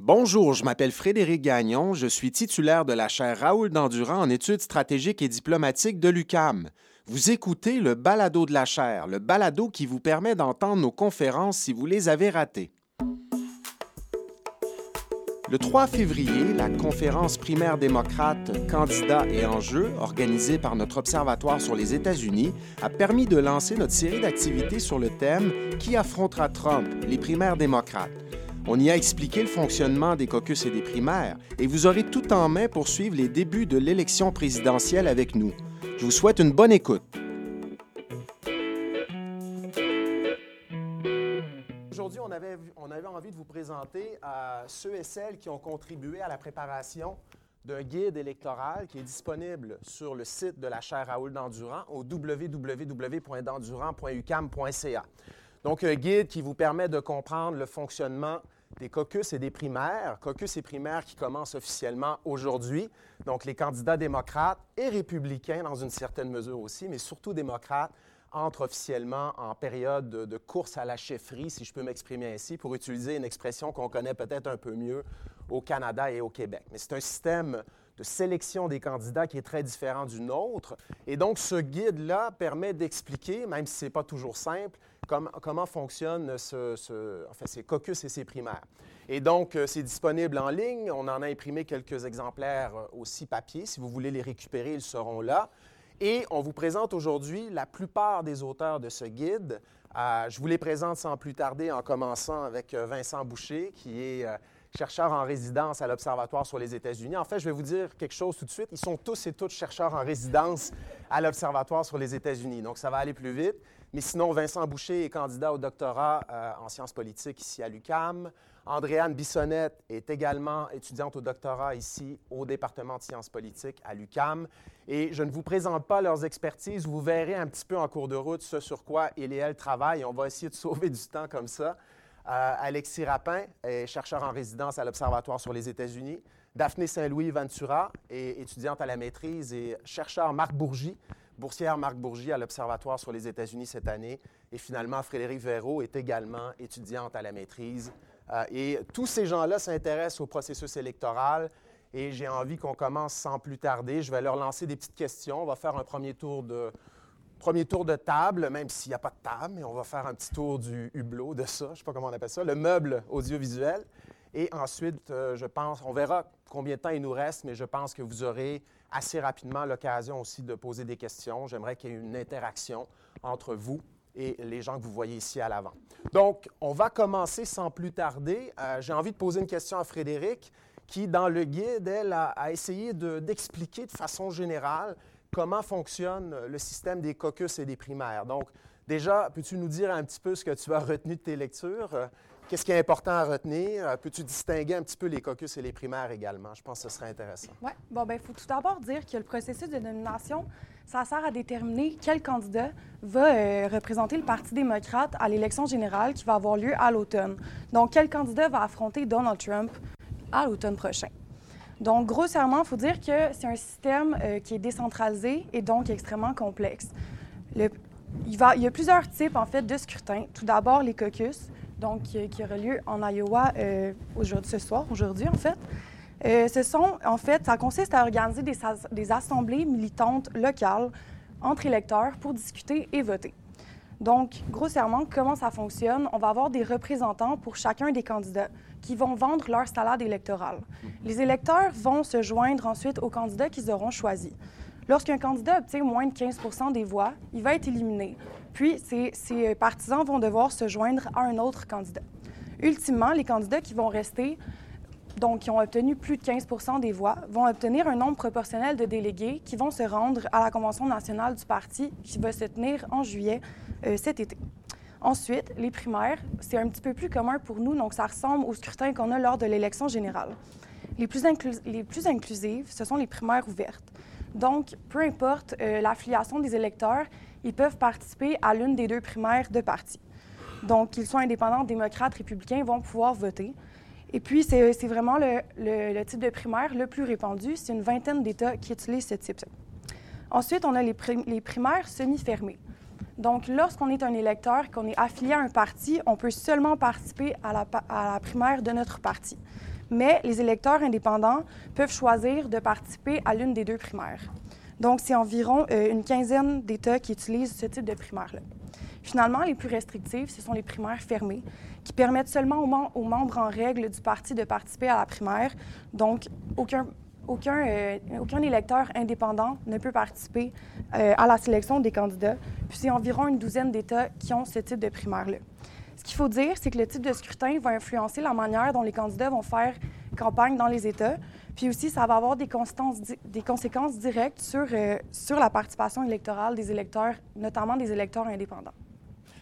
Bonjour, je m'appelle Frédéric Gagnon, je suis titulaire de la chaire Raoul Dandurand en études stratégiques et diplomatiques de l'UCAM. Vous écoutez le balado de la chaire, le balado qui vous permet d'entendre nos conférences si vous les avez ratées. Le 3 février, la conférence primaire démocrate Candidats et enjeux, organisée par notre Observatoire sur les États-Unis, a permis de lancer notre série d'activités sur le thème Qui affrontera Trump? Les primaires démocrates. On y a expliqué le fonctionnement des caucus et des primaires, et vous aurez tout en main pour suivre les débuts de l'élection présidentielle avec nous. Je vous souhaite une bonne écoute. Aujourd'hui, on avait, envie de vous présenter à ceux et celles qui ont contribué à la préparation d'un guide électoral qui est disponible sur le site de la chaire Raoul d'Endurant au www.d'endurant.ucam.ca. Donc, un guide qui vous permet de comprendre le fonctionnement des caucus et des primaires. Caucus et primaires qui commencent officiellement aujourd'hui. Donc, les candidats démocrates et républicains, dans une certaine mesure aussi, mais surtout démocrates, entrent officiellement en période de, course à la chefferie, si je peux m'exprimer ainsi, pour utiliser une expression qu'on connaît peut-être un peu mieux au Canada et au Québec. Mais c'est un système de sélection des candidats qui est très différent du nôtre. Et donc, ce guide-là permet d'expliquer, même si ce n'est pas toujours simple, comment fonctionnent ce, ces caucus et ces primaires? Et donc, euh, c'est disponible en ligne. On en a imprimé quelques exemplaires euh, aussi papier. Si vous voulez les récupérer, ils seront là. Et on vous présente aujourd'hui la plupart des auteurs de ce guide. Euh, je vous les présente sans plus tarder en commençant avec Vincent Boucher, qui est chercheur en résidence à l'Observatoire sur les États-Unis. En fait, je vais vous dire quelque chose tout de suite. Ils sont tous et toutes chercheurs en résidence à l'Observatoire sur les États-Unis. Donc, ça va aller plus vite. Mais sinon, Vincent Boucher est candidat au doctorat euh, en sciences politiques ici à l'UCAM. Andréane Bissonnette est également étudiante au doctorat ici au département de sciences politiques à l'UCAM. Et je ne vous présente pas leurs expertises. Vous verrez un petit peu en cours de route ce sur quoi il et elle travaillent. On va essayer de sauver du temps comme ça. Alexis Rapin est chercheur en résidence à l'Observatoire sur les États-Unis. Daphné Saint-Louis Ventura est étudiante à la maîtrise et chercheur Marc Bourgie boursière Marc Bourgie à l'Observatoire sur les États-Unis cette année. Et finalement, Frédéric Véraud est également étudiante à la maîtrise. Euh, et tous ces gens-là s'intéressent au processus électoral. Et j'ai envie qu'on commence sans plus tarder. Je vais leur lancer des petites questions. On va faire un premier tour de, premier tour de table, même s'il n'y a pas de table, mais on va faire un petit tour du hublot, de ça, je ne sais pas comment on appelle ça, le meuble audiovisuel. Et ensuite, euh, je pense, on verra combien de temps il nous reste, mais je pense que vous aurez assez rapidement l'occasion aussi de poser des questions. J'aimerais qu'il y ait une interaction entre vous et les gens que vous voyez ici à l'avant. Donc, on va commencer sans plus tarder. Euh, j'ai envie de poser une question à Frédéric, qui, dans le guide, elle, a, essayé d'expliquer de, façon générale comment fonctionne le système des caucus et des primaires. Donc, déjà, peux-tu nous dire un petit peu ce que tu as retenu de tes lectures? Qu'est-ce qui est important à retenir? Peux-tu distinguer un petit peu les caucus et les primaires également? Je pense que ce serait intéressant. Oui. Bon, bien, il faut tout d'abord dire que le processus de nomination, ça sert à déterminer quel candidat va euh, représenter le Parti démocrate à l'élection générale qui va avoir lieu à l'automne. Donc, quel candidat va affronter Donald Trump à l'automne prochain? Donc, grossièrement, il faut dire que c'est un système euh, qui est décentralisé et donc extrêmement complexe. il, y a plusieurs types, en fait, de scrutins. Tout d'abord, les caucus donc qui, aura lieu en Iowa euh, aujourd'hui, ce soir, aujourd'hui en fait. Euh, ce sont, en fait, ça consiste à organiser des, assemblées militantes locales entre électeurs pour discuter et voter. Donc, grossièrement, comment ça fonctionne? On va avoir des représentants pour chacun des candidats qui vont vendre leur salade électorale. Les électeurs vont se joindre ensuite aux candidats qu'ils auront choisis. Lorsqu'un candidat obtient moins de 15 des voix, il va être éliminé. Puis, ces, partisans vont devoir se joindre à un autre candidat. Ultimement, les candidats qui vont rester, donc qui ont obtenu plus de 15 des voix, vont obtenir un nombre proportionnel de délégués qui vont se rendre à la Convention nationale du parti qui va se tenir en juillet euh, cet été. Ensuite, les primaires, c'est un petit peu plus commun pour nous, donc ça ressemble au scrutin qu'on a lors de l'élection générale. Les plus, inclusives, ce sont les primaires ouvertes. Donc, peu importe euh, l'affiliation des électeurs, ils peuvent participer à l'une des deux primaires de parti. Donc, qu'ils soient indépendants, démocrates, républicains, vont pouvoir voter. Et puis, c'est vraiment le, type de primaire le plus répandu. C'est une vingtaine d'États qui utilisent ce type. Ensuite, on a les, primaires semi-fermées. Donc, lorsqu'on est un électeur qu'on est affilié à un parti, on peut seulement participer à la, à la primaire de notre parti. mais les électeurs indépendants peuvent choisir de participer à l'une des deux primaires. Donc, c'est environ euh, une quinzaine d'États qui utilisent ce type de primaire-là. Finalement, les plus restrictives, ce sont les primaires fermées, qui permettent seulement aux, membres en règle du parti de participer à la primaire. Donc, aucun, aucun, euh, aucun électeur indépendant ne peut participer euh, à la sélection des candidats. Puis c'est environ une douzaine d'États qui ont ce type de primaire-là. Ce qu'il faut dire, c'est que le type de scrutin va influencer la manière dont les candidats vont faire campagne dans les États. Puis aussi, ça va avoir des, conséquences directes euh, sur la participation électorale des électeurs, notamment des électeurs indépendants.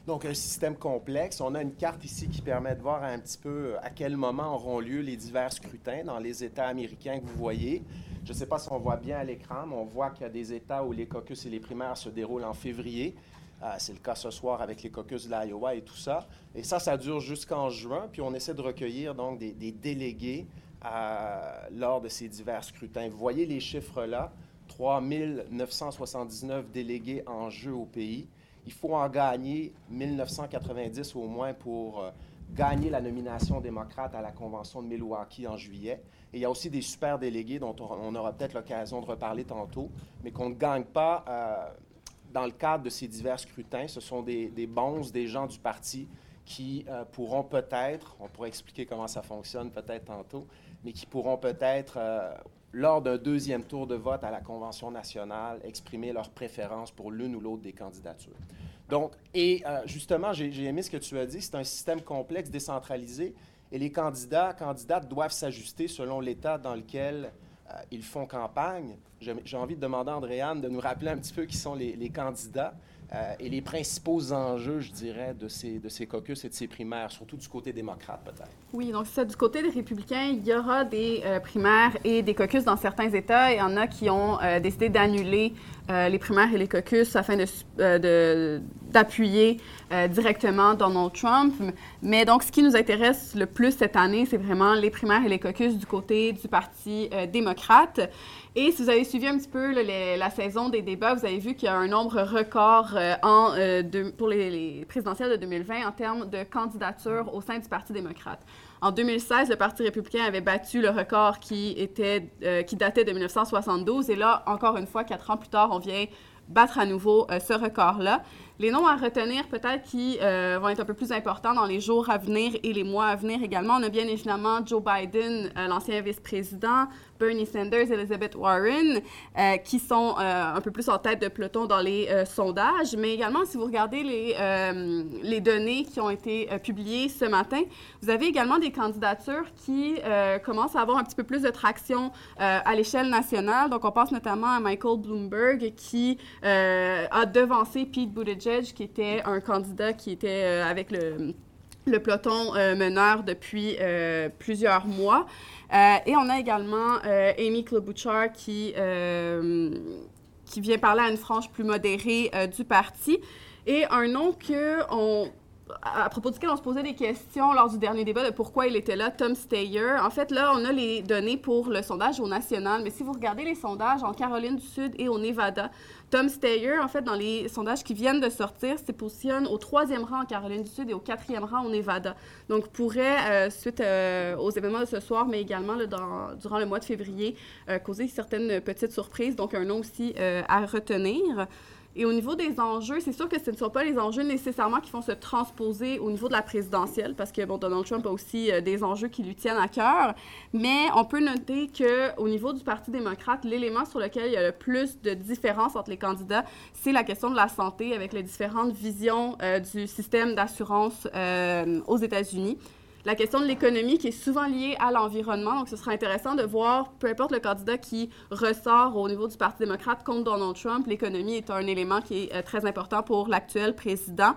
Donc, un système complexe. On a une carte ici qui permet de voir un petit peu à quel moment auront lieu les divers scrutins dans les États américains que vous voyez. Je ne sais pas si on voit bien à l'écran, mais on voit qu'il y a des États où les caucus et les primaires se déroulent en février. Euh, c'est le cas ce soir avec les caucus de l'Iowa et tout ça. Et ça, ça dure jusqu'en juin. Puis on essaie de recueillir donc des, délégués euh, lors de ces divers scrutins. Vous voyez les chiffres là 3 979 délégués en jeu au pays. Il faut en gagner 1990 au moins pour euh, gagner la nomination démocrate à la Convention de Milwaukee en juillet. Et il y a aussi des super délégués dont on, aura peut-être l'occasion de reparler tantôt, mais qu'on ne gagne pas euh, dans le cadre de ces divers scrutins. Ce sont des, des des gens du parti qui euh, pourront peut-être, on pourrait expliquer comment ça fonctionne peut-être tantôt, mais qui pourront peut-être lors d'un deuxième tour de vote à la Convention nationale, exprimer leur préférence pour l'une ou l'autre des candidatures. Donc, et euh, justement, j'ai aimé ce que tu as dit, c'est un système complexe, décentralisé, et les candidats, candidates doivent s'ajuster selon l'État dans lequel euh, ils font campagne. J'ai envie de demander à Andréane de nous rappeler un petit peu qui sont les candidats. Euh, et les principaux enjeux, je dirais, de ces, de ces caucus et de ces primaires, surtout du côté démocrate peut-être. Oui, donc ça, du côté des républicains, il y aura des euh, primaires et des caucus dans certains États. Il y en a qui ont euh, décidé d'annuler les primaires et les caucus afin de, d'appuyer directement Donald Trump. Mais donc, ce qui nous intéresse le plus cette année, c'est vraiment les primaires et les caucus du côté du Parti démocrate. Et si vous avez suivi un petit peu la saison des débats, vous avez vu qu'il y a un nombre record euh, euh, pour les, présidentielles de 2020 en termes de candidatures au sein du Parti démocrate. En 2016, le Parti républicain avait battu le record qui, était, euh, qui datait de 1972. Et là, encore une fois, quatre ans plus tard, on vient battre à nouveau ce record-là. Les noms à retenir, peut-être, qui euh, vont être un peu plus importants dans les jours à venir et les mois à venir également. On a bien évidemment Joe Biden, euh, l'ancien vice-président, Bernie Sanders, Elizabeth Warren, euh, qui sont un peu plus en tête de peloton dans les sondages. Mais également, si vous regardez les, les données qui ont été publiées ce matin, vous avez également des candidatures qui commencent à avoir un petit peu plus de traction à l'échelle nationale. Donc, on pense notamment à Michael Bloomberg, qui a devancé Pete Buttigieg qui était un candidat qui était euh, avec le, le peloton euh, meneur depuis euh, plusieurs mois. et on a également Amy Klobuchar qui, qui vient parler à une frange plus modérée du parti. Et un nom que on à propos duquel on se posait des questions lors du dernier débat de pourquoi il était là, Tom Steyer. En fait, là, on a les données pour le sondage au national, mais si vous regardez les sondages en Caroline du Sud et au Nevada, Tom Steyer, en fait, dans les sondages qui viennent de sortir, se positionne au troisième rang en Caroline du Sud et au quatrième rang au Nevada. Donc, pourrait, euh, suite euh, aux événements de ce soir, mais également durant le mois de février, euh, causer certaines petites surprises. Donc, un nom aussi à retenir. Et au niveau des enjeux, c'est sûr que ce ne sont pas les enjeux nécessairement qui vont se transposer au niveau de la présidentielle, parce que Donald Trump a aussi euh, des enjeux qui lui tiennent à cœur. Mais on peut noter qu'au niveau du Parti démocrate, l'élément sur lequel il y a le plus de différence entre les candidats, c'est la question de la santé, avec les différentes visions euh, du système d'assurance euh, aux États-Unis la question de l'économie qui est souvent liée à l'environnement. Donc, ce sera intéressant de voir, peu importe le candidat qui ressort au niveau du Parti démocrate contre Donald Trump, l'économie est un élément qui est euh, très important pour l'actuel président.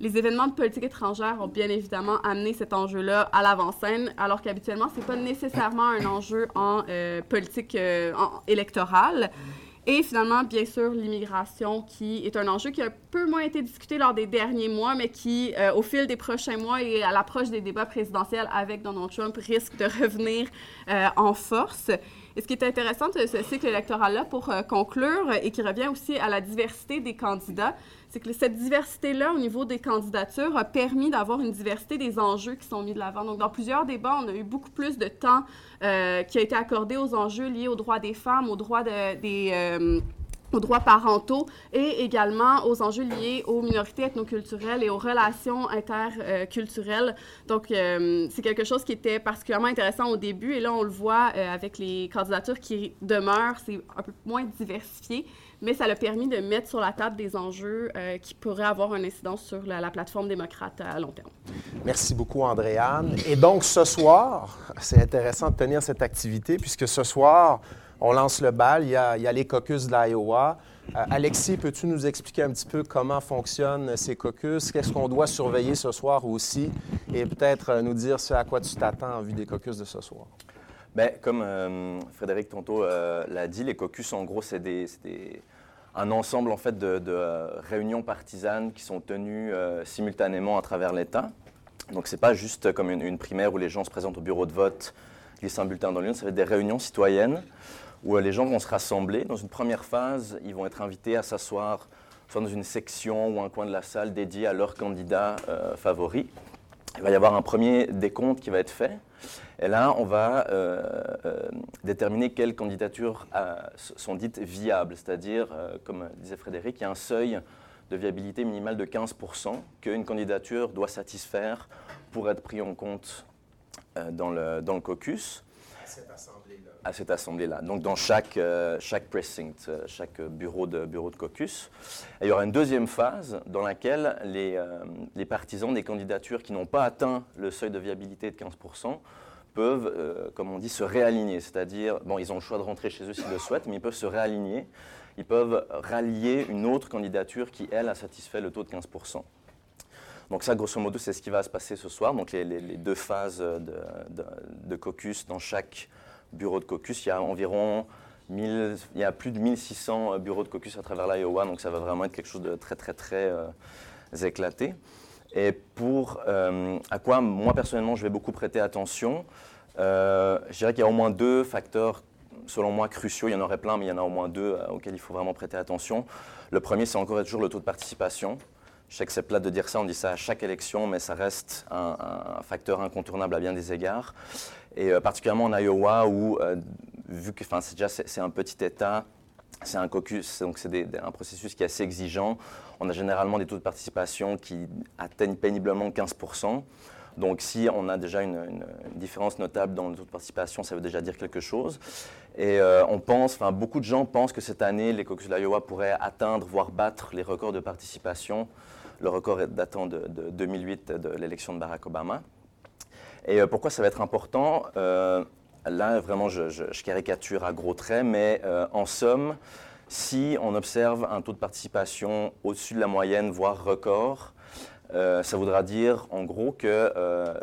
Les événements de politique étrangère ont bien évidemment amené cet enjeu-là à l'avant-scène, alors qu'habituellement, ce n'est pas nécessairement un enjeu en euh, politique euh, électorale. Et finalement, bien sûr, l'immigration, qui est un enjeu qui a un peu moins été discuté lors des derniers mois, mais qui, euh, au fil des prochains mois et à l'approche des débats présidentiels avec Donald Trump, risque de revenir euh, en force. Et ce qui est intéressant de ce cycle électoral-là, pour euh, conclure, et qui revient aussi à la diversité des candidats, c'est que cette diversité-là au niveau des candidatures a permis d'avoir une diversité des enjeux qui sont mis de l'avant. Donc, dans plusieurs débats, on a eu beaucoup plus de temps euh, qui a été accordé aux enjeux liés aux droits des femmes, aux droits de, des... Euh, aux droits parentaux et également aux enjeux liés aux minorités ethnoculturelles et aux relations interculturelles. Donc, euh, c'est quelque chose qui était particulièrement intéressant au début et là, on le voit euh, avec les candidatures qui demeurent, c'est un peu moins diversifié, mais ça a permis de mettre sur la table des enjeux euh, qui pourraient avoir une incidence sur la, la, plateforme démocrate à long terme. Merci beaucoup, Andréane. Et donc, ce soir, c'est intéressant de tenir cette activité puisque ce soir, on lance le bal, il y a, les caucus de l'Iowa. Euh, Alexis, peux-tu nous expliquer un petit peu comment fonctionnent ces caucus? Qu'est-ce qu'on doit surveiller ce soir aussi? Et peut-être euh, nous dire ce à quoi tu t'attends en vue des caucus de ce soir. Bien, comme euh, Frédéric tantôt l'a dit, les caucus, en gros, c'est un ensemble en fait de, réunions partisanes qui sont tenues simultanément à travers l'État. Donc, ce n'est pas juste comme une, primaire où les gens se présentent au bureau de vote, glissent un bulletin dans l'urne, ça va être des réunions citoyennes où euh, les gens vont se rassembler. Dans une première phase, ils vont être invités à s'asseoir soit dans une section ou un coin de la salle dédié à leur candidat euh, favori. Il va y avoir un premier décompte qui va être fait. Et là, on va euh, déterminer quelles candidatures sont dites viables, c'est-à-dire, comme disait Frédéric, il y a un seuil de viabilité minimale de 15% qu'une candidature doit satisfaire pour être pris en compte dans, le, dans le caucus à cette assemblée-là. Donc dans chaque, euh, chaque precinct, euh, chaque bureau de, bureau de caucus. il y aura une deuxième phase dans laquelle les, euh, les partisans des candidatures qui n'ont pas atteint le seuil de viabilité de 15% peuvent, comme on dit, se réaligner. C'est-à-dire, bon, ils ont le choix de rentrer chez eux s'ils le souhaitent, mais ils peuvent se réaligner. Ils peuvent rallier une autre candidature qui, elle, a satisfait le taux de 15%. Donc ça, grosso modo, c'est ce qui va se passer ce soir. Donc les, deux phases de, caucus dans chaque bureaux de caucus. Il y a environ 1000, il y a plus de 1600 euh, bureaux de caucus à travers l'Iowa, donc ça va vraiment être quelque chose de très, très, très euh, éclaté. Et pour euh, à quoi moi personnellement je vais beaucoup prêter attention, je dirais qu'il y a au moins deux facteurs, selon moi, cruciaux. Il y en aurait plein, mais il y en a au moins deux auxquels il faut vraiment prêter attention. Le premier, c'est encore et toujours le taux de participation. Je sais de dire ça, on dit ça à chaque élection, mais ça reste un facteur incontournable à bien des égards et euh, particulièrement en Iowa où, euh, vu que c'est déjà c'est un petit État, c'est un caucus, donc c'est un processus qui est assez exigeant. On a généralement des taux de participation qui atteignent péniblement 15%. Donc si on a déjà une, différence notable dans le taux de participation, ça veut déjà dire quelque chose. Et euh, on pense, enfin beaucoup de gens pensent que cette année, les caucus de l'Iowa pourraient atteindre, voire battre les records de participation. Le record datant de, de 2008 de l'élection de Barack Obama. Et euh, pourquoi ça va être important euh, Là, vraiment, je, caricature à gros traits, mais euh, en somme, si on observe un taux de participation au-dessus de la moyenne, voire record, ça voudra dire en gros que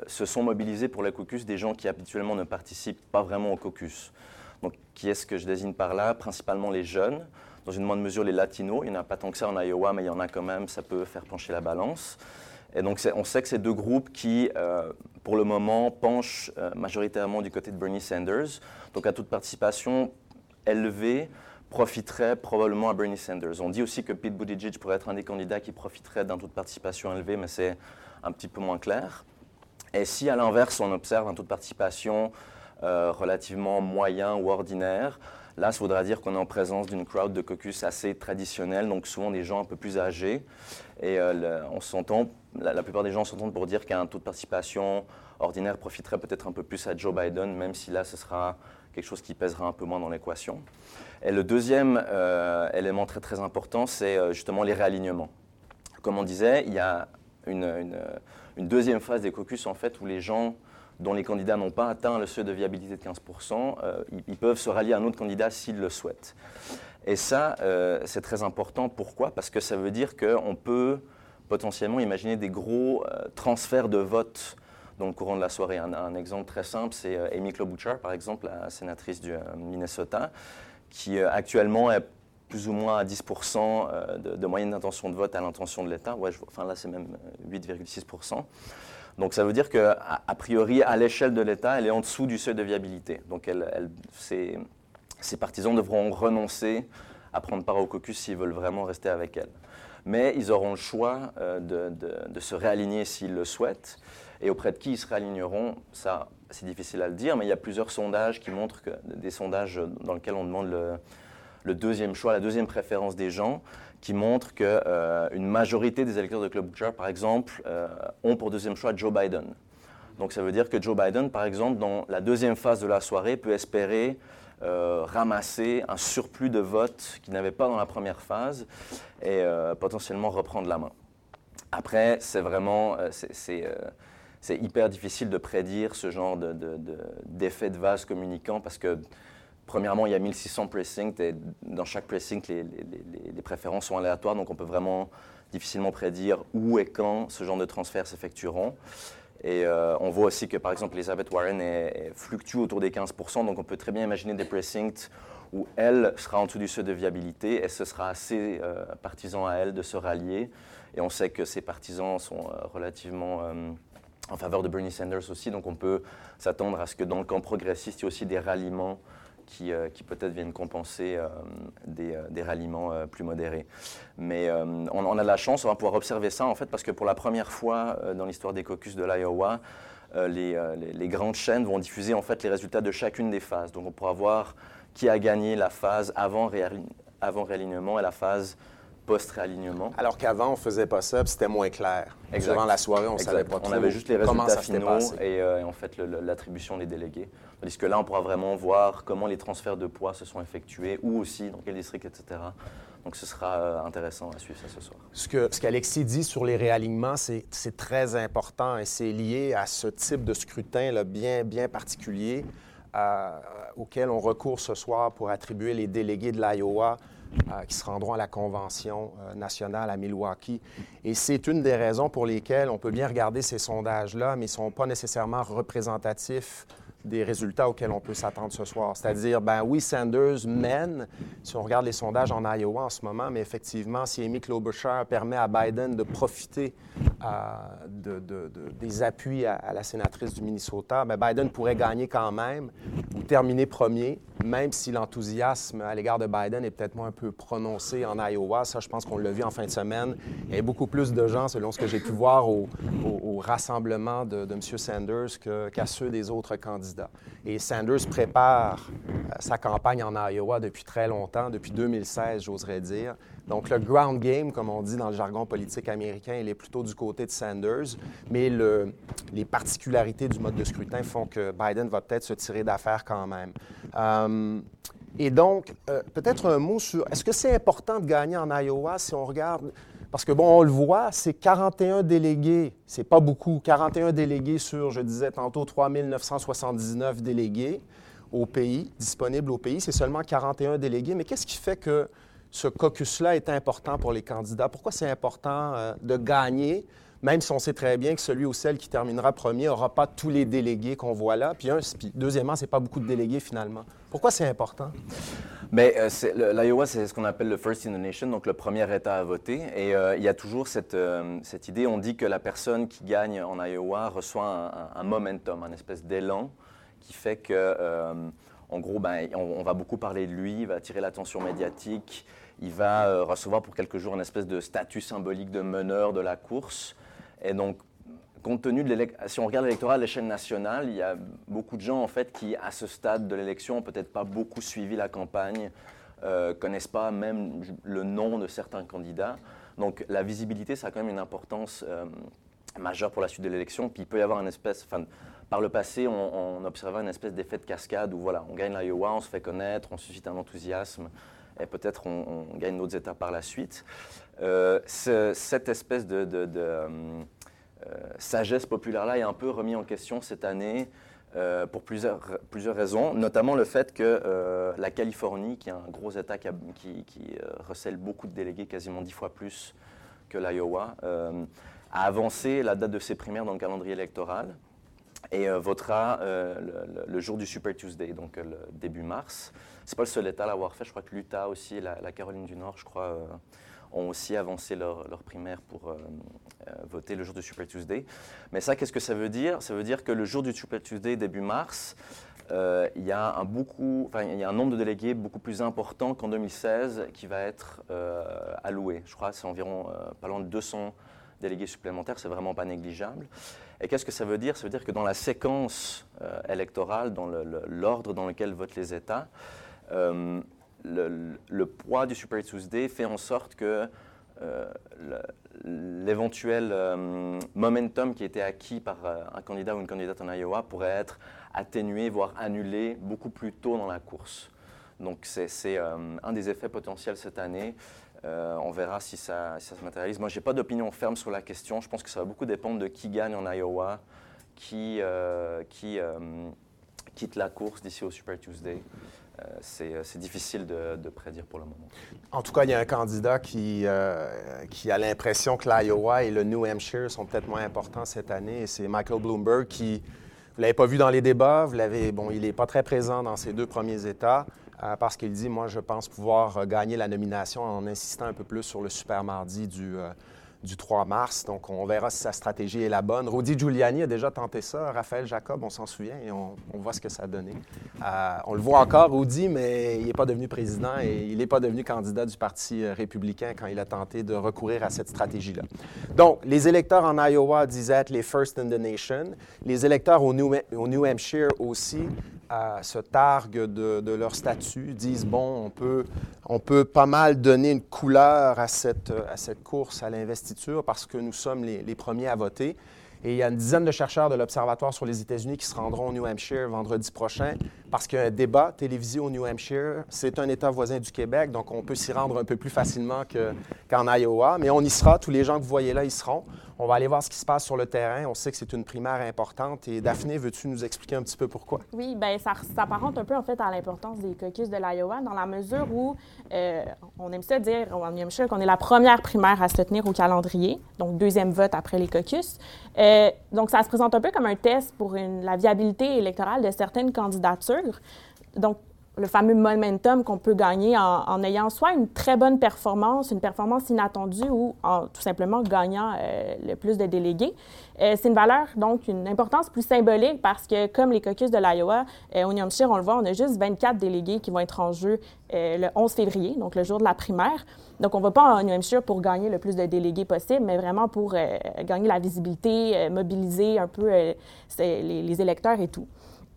se sont mobilisés pour les caucus des gens qui habituellement ne participent pas vraiment au caucus. Donc, qui est-ce que je désigne par là? Principalement les jeunes, dans une moindre mesure les latinos. Il n'y en a pas tant que ça en Iowa, mais il y en a quand même, ça peut faire pencher la balance. Et donc, on sait que c'est deux groupes qui, euh, pour le moment, penchent euh, majoritairement du côté de Bernie Sanders. Donc, à toute participation élevée, profiterait probablement à Bernie Sanders. On dit aussi que Pete Buttigieg pourrait être un des candidats qui profiterait d'un taux de participation élevé, mais c'est un petit peu moins clair. Et si, à l'inverse, on observe un taux de participation euh, relativement moyen ou ordinaire, Là, ça voudra dire qu'on est en présence d'une crowd de caucus assez traditionnelle, donc souvent des gens un peu plus âgés. Et on s'entend la, plupart des gens s'entendent pour dire qu'un taux de participation ordinaire profiterait peut-être un peu plus à Joe Biden, même si là, ce sera quelque chose qui pèsera un peu moins dans l'équation. Et le deuxième euh, élément très très important, c'est euh, justement les réalignements. Comme on disait, il y a une, deuxième phase des caucus en fait où les gens dont les candidats n'ont pas atteint le seuil de viabilité de 15%, euh, ils, peuvent se rallier à un autre candidat s'ils le souhaitent. Et ça, c'est très important. Pourquoi? Parce que ça veut dire qu'on peut potentiellement imaginer des gros euh, transferts de votes dans le courant de la soirée. Un, exemple très simple, c'est euh, Amy Klobuchar, par exemple, la sénatrice du euh, Minnesota, qui actuellement est plus ou moins à 10% de, moyenne d'intention de vote à l'intention de l'État. Enfin là, c'est même 8,6%. Donc ça veut dire qu'à a priori, à l'échelle de l'État, elle est en dessous du seuil de viabilité. Donc elle c'est ces partisans devront renoncer à prendre part au caucus s'ils veulent vraiment rester avec elle. Mais ils auront le choix de, se réaligner s'ils le souhaitent. Et auprès de qui ils se réaligneront, ça, c'est difficile à le dire, mais il y a plusieurs sondages qui montrent que des sondages dans lesquels on demande le, deuxième choix, la deuxième préférence des gens, qui montrent qu'une euh, majorité des électeurs de Club Boucher, par exemple, euh, ont pour deuxième choix Joe Biden. Donc ça veut dire que Joe Biden, par exemple, dans la deuxième phase de la soirée, peut espérer euh, ramasser un surplus de votes qu'il n'avait pas dans la première phase et potentiellement reprendre la main. Après, c'est vraiment, c'est hyper difficile de prédire ce genre d'effet de, de, vase communicant parce que, premièrement, il y a 1600 precincts et dans chaque precinct, les, les, préférences sont aléatoires, donc on peut vraiment difficilement prédire où et quand ce genre de transferts s'effectueront. Et euh, on voit aussi que, par exemple, Elizabeth Warren fluctue autour des 15%, donc on peut très bien imaginer des precincts où elle sera en dessous du seuil de viabilité et ce sera assez euh, partisan à elle de se rallier. Et on sait que ces partisans sont euh, relativement en faveur de Bernie Sanders aussi. Donc on peut s'attendre à ce que dans le camp progressiste, il y ait aussi des ralliements qui, euh, qui peut-être viennent compenser euh, des, euh, des, ralliements plus modérés. Mais on, a la chance, on va pouvoir observer ça en fait, parce que pour la première fois dans l'histoire des caucus de l'Iowa, les, grandes chaînes vont diffuser en fait les résultats de chacune des phases. Donc on pourra voir qui a gagné la phase avant réalignement et la phase post-réalignement. Alors qu'avant, on ne faisait pas ça, c'était moins clair. Exact. Durant la soirée, on ne savait pas trop On avait juste les résultats finaux et, euh, en fait l'attribution des délégués. Tandis que là, on pourra vraiment voir comment les transferts de poids se sont effectués, où aussi, dans quel district, etc. Donc, ce sera euh, intéressant à suivre ça ce soir. Ce que ce qu'Alexis dit sur les réalignements, c'est très important et c'est lié à ce type de scrutin là, bien, bien particulier euh, auquel on recourt ce soir pour attribuer les délégués de l'Iowa euh, qui se rendront à la Convention euh, nationale à Milwaukee. Et c'est une des raisons pour lesquelles on peut bien regarder ces sondages-là, mais ils ne sont pas nécessairement représentatifs des résultats auxquels on peut s'attendre ce soir. C'est-à-dire, ben oui, Sanders mène, si on regarde les sondages en Iowa en ce moment, mais effectivement, si Amy Klobuchar permet à Biden de profiter de, des appuis à, la sénatrice du Minnesota, Biden pourrait gagner quand même ou terminer premier, même si l'enthousiasme à l'égard de Biden est peut-être moins un peu prononcé en Iowa. Ça, je pense qu'on l'a vu en fin de semaine. Il y a beaucoup plus de gens, selon ce que j'ai pu voir au, rassemblement de, M. Sanders qu'à ceux des autres candidats. Et Sanders prépare euh, sa campagne en Iowa depuis très longtemps, depuis 2016, j'oserais dire. Donc, le ground game, comme on dit dans le jargon politique américain, il est plutôt du côté de Sanders, mais les particularités du mode de scrutin font que Biden va peut-être se tirer d'affaire quand même. Euh, et donc, euh, peut-être un mot sur, est-ce que c'est important de gagner en Iowa si on regarde? Parce que, bon, on le voit, c'est 41 délégués, c'est pas beaucoup, 41 délégués sur, je disais tantôt, 3 979 délégués au pays, disponibles au pays. C'est seulement 41 délégués. Mais qu'est-ce qui fait que ce caucus-là est important pour les candidats? Pourquoi c'est important euh, de gagner, même si on sait très bien que celui ou celle qui terminera premier n'aura pas tous les délégués qu'on voit là? Puis, un, puis deuxièmement, c'est pas beaucoup de délégués finalement. Pourquoi c'est important? Mais euh, l'Iowa, c'est ce qu'on appelle le first in the nation, donc le premier État à voter. Et euh, il y a toujours cette, cette, idée, on dit que la personne qui gagne en Iowa reçoit un, momentum, un espèce d'élan qui fait que, en gros, ben, on, va beaucoup parler de lui, il va attirer l'attention médiatique, il va recevoir pour quelques jours une espèce de statut symbolique de meneur de la course. Et donc, compte tenu de si on regarde l'électorat à l'échelle nationale, il y a beaucoup de gens en fait qui, à ce stade de l'élection, n'ont peut-être pas beaucoup suivi la campagne, euh, connaissent pas même le nom de certains candidats. Donc la visibilité, ça a quand même une importance euh, majeure pour la suite de l'élection. Puis il peut y avoir une espèce, enfin, par le passé, on, observait une espèce d'effet de cascade où on gagne l'Iowa, on se fait connaître, on suscite un enthousiasme et peut-être on, gagne d'autres états par la suite. Euh, cette espèce de, euh, euh, sagesse populaire-là est un peu remis en question cette année pour plusieurs, raisons, notamment le fait que la Californie, qui est un gros État qui, recèle beaucoup de délégués, quasiment dix fois plus que l'Iowa, a avancé la date de ses primaires dans le calendrier électoral et votera le, jour du Super Tuesday, donc le début mars. C'est pas le seul État à l'avoir fait. Je crois que l'Utah aussi, la, la, Caroline du Nord, je crois, ont aussi avancé leur, leur primaire pour euh, euh, voter le jour du Super Tuesday. Mais ça, qu'est-ce que ça veut dire? Ça veut dire que le jour du Super Tuesday, début mars, euh, il, y a un nombre de délégués beaucoup plus important qu'en 2016 qui va être euh, alloué. Je crois que c'est environ pas loin de 200 délégués supplémentaires, c'est vraiment pas négligeable. Et qu'est-ce que ça veut dire? Ça veut dire que dans la séquence électorale, dans l'ordre dans lequel votent les États, le, poids du Super Tuesday fait en sorte que l'éventuel euh, momentum qui était acquis par euh, un candidat ou une candidate en Iowa pourrait être atténué, voire annulé beaucoup plus tôt dans la course. Donc c'est euh, un des effets potentiels cette année. On verra si ça, se matérialise. Moi, je n'ai pas d'opinion ferme sur la question. Je pense que ça va beaucoup dépendre de qui gagne en Iowa, qui, qui quitte la course d'ici au Super Tuesday. Euh, euh, c'est difficile de, prédire pour le moment. En tout cas, il y a un candidat qui, euh, a l'impression que l'Iowa et le New Hampshire sont peut-être moins importants cette année, c'est Michael Bloomberg qui, vous ne l'avez pas vu dans les débats, vous bon, il n'est pas très présent dans ces deux premiers États. Parce qu'il dit, moi, je pense pouvoir gagner la nomination en insistant un peu plus sur le super mardi du, du 3 mars. Donc, on verra si sa stratégie est la bonne. Rudy Giuliani a déjà tenté ça. Raphaël Jacob, on s'en souvient et on, voit ce que ça a donné. Euh, on le voit encore, Rudy, mais il n'est pas devenu président et il n'est pas devenu candidat du Parti euh, républicain quand il a tenté de recourir à cette stratégie-là. Donc, les électeurs en Iowa disaient être les first in the nation. Les électeurs au New, au New Hampshire aussi se targuent de, leur statut, disent, bon, on peut, on peut pas mal donner une couleur à cette, à cette course à l'investiture parce que nous sommes les, les premiers à voter. Et il y a une dizaine de chercheurs de l'Observatoire sur les États-Unis qui se rendront au New Hampshire vendredi prochain parce qu'il y a un débat télévisé au New Hampshire. C'est un État voisin du Québec, donc on peut s'y rendre un peu plus facilement qu'en Iowa. Mais on y sera. Tous les gens que vous voyez là, y seront. On va aller voir ce qui se passe sur le terrain. On sait que c'est une primaire importante. Et Daphné, veux-tu nous expliquer un petit peu pourquoi? Oui, bien, ça s'apparente un peu, en fait, à l'importance des caucus de l'Iowa, dans la mesure où euh, on aime ça dire au New Hampshire qu'on est la première primaire à se tenir au calendrier, donc deuxième vote après les caucus. Euh, donc, ça se présente un peu comme un test pour la viabilité électorale de certaines candidatures. Donc, le fameux momentum qu'on peut gagner en, ayant soit une très bonne performance, une performance inattendue ou en tout simplement gagnant euh, le plus de délégués. Euh, c'est une valeur, donc une importance plus symbolique parce que, comme les caucus de l'Iowa, euh, au New Hampshire, on le voit, on a juste 24 délégués qui vont être en jeu le 11 février, donc le jour de la primaire. Donc, on ne va pas en New Hampshire pour gagner le plus de délégués possible, mais vraiment pour gagner la visibilité, mobiliser un peu les électeurs et tout.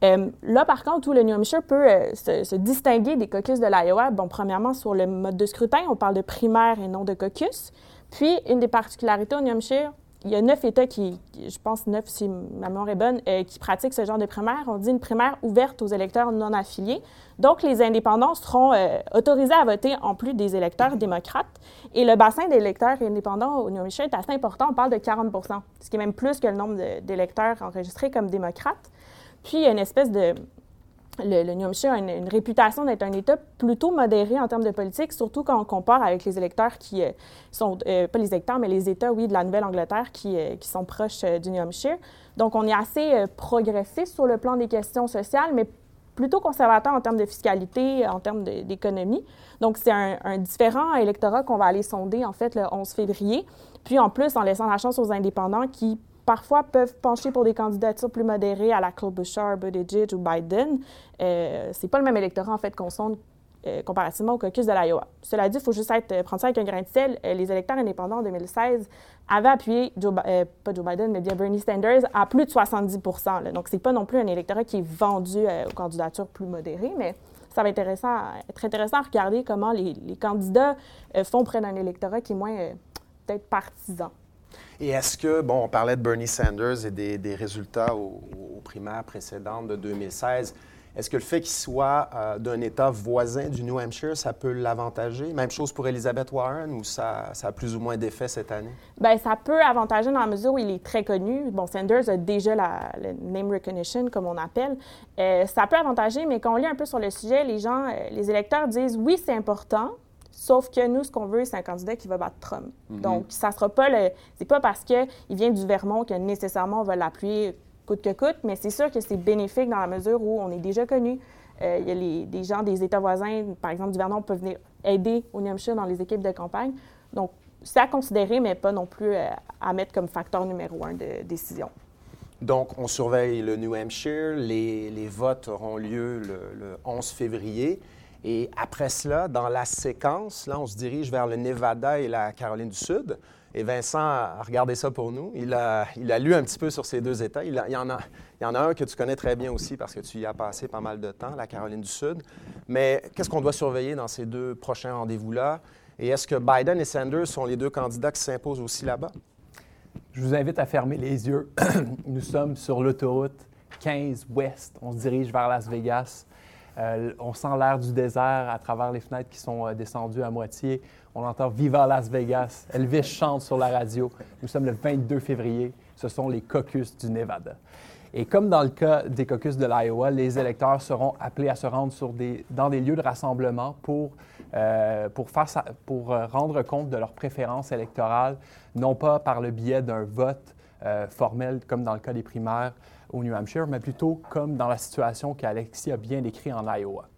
Euh, là, par contre, où le New Hampshire peut euh, se, distinguer des caucus de l'Iowa, bon, premièrement, sur le mode de scrutin, on parle de primaire et non de caucus. Puis, une des particularités au New Hampshire, il y a neuf États qui, je pense neuf si ma mémoire est bonne, euh, qui pratiquent ce genre de primaire. On dit une primaire ouverte aux électeurs non affiliés. Donc, les indépendants seront autorisés à voter en plus des électeurs démocrates. Et le bassin d'électeurs indépendants au New Hampshire est assez important. On parle de 40 ce qui est même plus que le nombre d'électeurs enregistrés comme démocrates. Puis, il y a une espèce de. Le, New Hampshire a une, réputation d'être un État plutôt modéré en termes de politique, surtout quand on compare avec les électeurs qui euh, sont, euh, pas les électeurs, mais les États, oui, de la Nouvelle-Angleterre qui, euh, qui, sont proches du New Hampshire. Donc, on est assez progressiste sur le plan des questions sociales, mais plutôt conservateur en termes de fiscalité, en termes d'économie. Donc, c'est un, un, différent électorat qu'on va aller sonder, en fait, le 11 février. Puis, en plus, en laissant la chance aux indépendants qui parfois peuvent pencher pour des candidatures plus modérées à la Klobuchar, Buttigieg ou Biden. Euh, c'est pas le même électorat, en fait, qu'on sonde euh, comparativement au caucus de l'Iowa. Cela dit, il faut juste être, euh, prendre ça avec un grain de sel. Euh, les électeurs indépendants en 2016 avaient appuyé, pas Joe Biden, mais bien Bernie Sanders à plus de 70% Donc, c'est pas non plus un électorat qui est vendu aux candidatures plus modérées, mais ça va être intéressant, être intéressant à regarder comment les candidats font près d'un électorat qui est moins peut-être partisan. Et est-ce que, bon, on parlait de Bernie Sanders et des, résultats aux, primaires précédentes de 2016. Est-ce que le fait qu'il soit euh, d'un État voisin du New Hampshire, ça peut l'avantager? Même chose pour Elizabeth Warren ou ça, ça a plus ou moins d'effet cette année? Bien, ça peut avantager dans la mesure où il est très connu. Bon, Sanders a déjà la, le name recognition, comme on appelle. Euh, ça peut avantager, mais quand on lit un peu sur le sujet, les gens, euh, les électeurs disent oui, c'est important, Sauf que nous, ce qu'on veut, c'est un candidat qui va battre Trump. Mhm. Donc, ça sera pas le. C'est pas parce qu'il vient du Vermont que nécessairement on va l'appuyer coûte que coûte, mais c'est sûr que c'est bénéfique dans la mesure où on est déjà connu. Euh, il y a les, des gens des États voisins, par exemple du Vermont, peuvent venir aider au New Hampshire dans les équipes de campagne. Donc, c'est à considérer, mais pas non plus euh, à mettre comme facteur numéro un de décision. Donc, on surveille le New Hampshire. Les, les votes auront lieu le, le 11 février. Et après cela, dans la séquence, là, on se dirige vers le Nevada et la Caroline du Sud. Et Vincent a regardé ça pour nous. Il a, il a lu un petit peu sur ces deux États. Il, il y en a, il y en a un que tu connais très bien aussi parce que tu y as passé pas mal de temps, la Caroline du Sud. Mais qu'est-ce qu'on doit surveiller dans ces deux prochains rendez-vous-là? Et est-ce que Biden et Sanders sont les deux candidats qui s'imposent aussi là-bas? Je vous invite à fermer les yeux. Nous sommes sur l'autoroute 15 Ouest. On se dirige vers Las Vegas. Euh, on sent l'air du désert à travers les fenêtres qui sont euh, descendues à moitié. On entend Viva Las Vegas. Elvis chante sur la radio. Nous sommes le 22 février. Ce sont les caucus du Nevada. Et comme dans le cas des caucus de l'Iowa, les électeurs seront appelés à se rendre dans des lieux de rassemblement pour, euh, rendre compte de leurs préférences électorales, non pas par le biais d'un vote formel comme dans le cas des primaires au New Hampshire, mais plutôt comme dans la situation qu'Alexis a bien décrit en Iowa.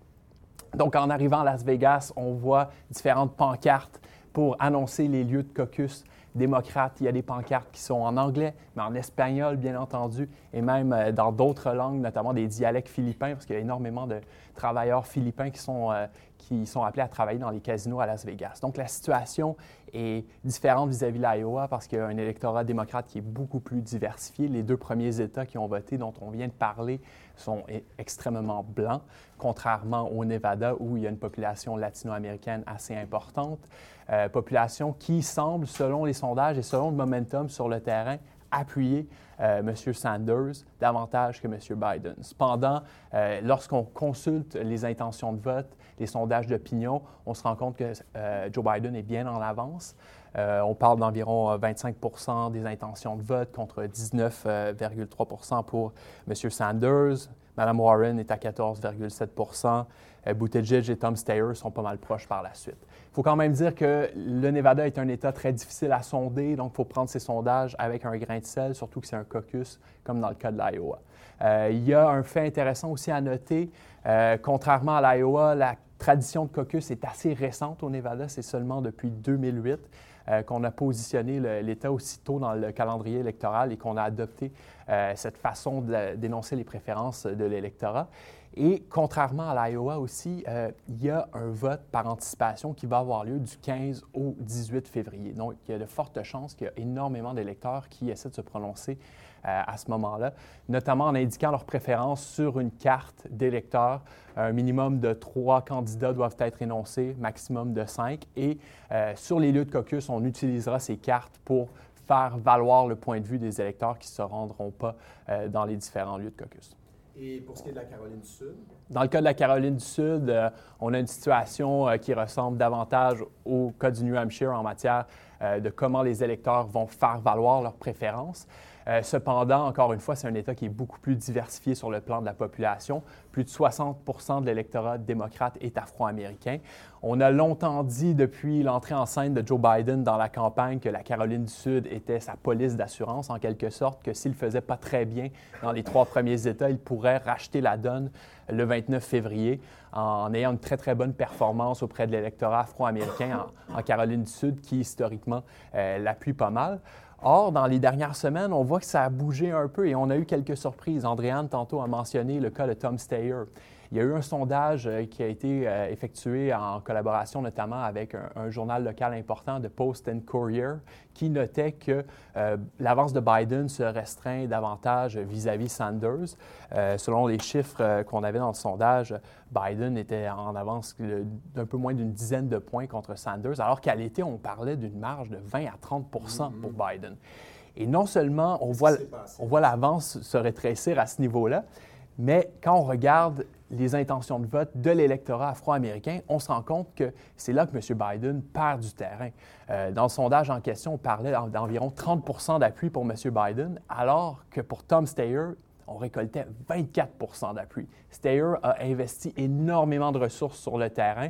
Donc, en arrivant à Las Vegas, on voit différentes pancartes pour annoncer les lieux de caucus démocrates. Il y a des pancartes qui sont en anglais, mais en espagnol, bien entendu, et même euh, dans d'autres langues, notamment des dialectes philippins, parce qu'il y a énormément de travailleurs philippins qui sont, euh, qui sont appelés à travailler dans les casinos à Las Vegas. Donc, la situation est différente vis-à-vis de l'Iowa parce qu'il y a un électorat démocrate qui est beaucoup plus diversifié. Les deux premiers États qui ont voté, dont on vient de parler, sont e- extrêmement blancs, contrairement au Nevada où il y a une population latino-américaine assez importante, euh, population qui semble, selon les sondages et selon le momentum sur le terrain, appuyer euh, M. Sanders davantage que M. Biden. Cependant, euh, lorsqu'on consulte les intentions de vote, les sondages d'opinion, on se rend compte que euh, Joe Biden est bien en avance. Euh, on parle d'environ euh, 25% des intentions de vote contre 19,3% pour M. Sanders. Mme Warren est à 14,7% euh, Buttigieg et Tom Steyer sont pas mal proches par la suite. Il faut quand même dire que le Nevada est un État très difficile à sonder, donc il faut prendre ces sondages avec un grain de sel, surtout que c'est un caucus, comme dans le cas de l'Iowa. Euh, il y a un fait intéressant aussi à noter. Euh, contrairement à l'Iowa, la tradition de caucus est assez récente au Nevada. C'est seulement depuis 2008 euh, qu'on a positionné l'État aussitôt dans le calendrier électoral et qu'on a adopté euh, cette façon d'énoncer les préférences de l'électorat. Et contrairement à l'Iowa aussi, euh, il y a un vote par anticipation qui va avoir lieu du 15 au 18 février. Donc, il y a de fortes chances qu'il y a énormément d'électeurs qui essaient de se prononcer euh, à ce moment-là, notamment en indiquant leurs préférences sur une carte d'électeurs. Un minimum de trois candidats doivent être énoncés, maximum de cinq. Et sur les lieux de caucus, on utilisera ces cartes pour faire valoir le point de vue des électeurs qui ne se rendront pas euh, dans les différents lieux de caucus. Et pour ce qui est de la Caroline du Sud? Dans le cas de la Caroline du Sud, euh, on a une situation euh, qui ressemble davantage au cas du New Hampshire en matière euh, de comment les électeurs vont faire valoir leurs préférences. Euh, cependant, encore une fois, c'est un État qui est beaucoup plus diversifié sur le plan de la population. Plus de 60 de l'électorat démocrate est afro-américain. On a longtemps dit depuis l'entrée en scène de Joe Biden dans la campagne que la Caroline du Sud était sa police d'assurance, en quelque sorte, que s'il ne faisait pas très bien dans les trois premiers États, il pourrait racheter la donne le 29 février en ayant une très, très bonne performance auprès de l'électorat afro-américain en, Caroline du Sud, qui historiquement euh, l'appuie pas mal. Or, dans les dernières semaines, on voit que ça a bougé un peu et on a eu quelques surprises. Andréane, tantôt, a mentionné le cas de Tom Steyer. Il y a eu un sondage euh, qui a été euh, effectué en collaboration notamment avec un, un journal local important, de Post and Courier, qui notait que euh, l'avance de Biden se restreint davantage vis-à-vis Sanders. Euh, selon les chiffres qu'on avait dans le sondage, Biden était en avance d'un peu moins d'une dizaine de points contre Sanders, alors qu'à l'été, on parlait d'une marge de 20 à 30% pour Biden. Et non seulement on voit, on voit l'avance se rétrécir à ce niveau-là, mais quand on regarde les intentions de vote de l'électorat afro-américain, on se rend compte que c'est là que M. Biden perd du terrain. Euh, dans le sondage en question, on parlait d'en- d'environ 30% d'appui pour M. Biden, alors que pour Tom Steyer, on récoltait 24% d'appui. Steyer a investi énormément de ressources sur le terrain.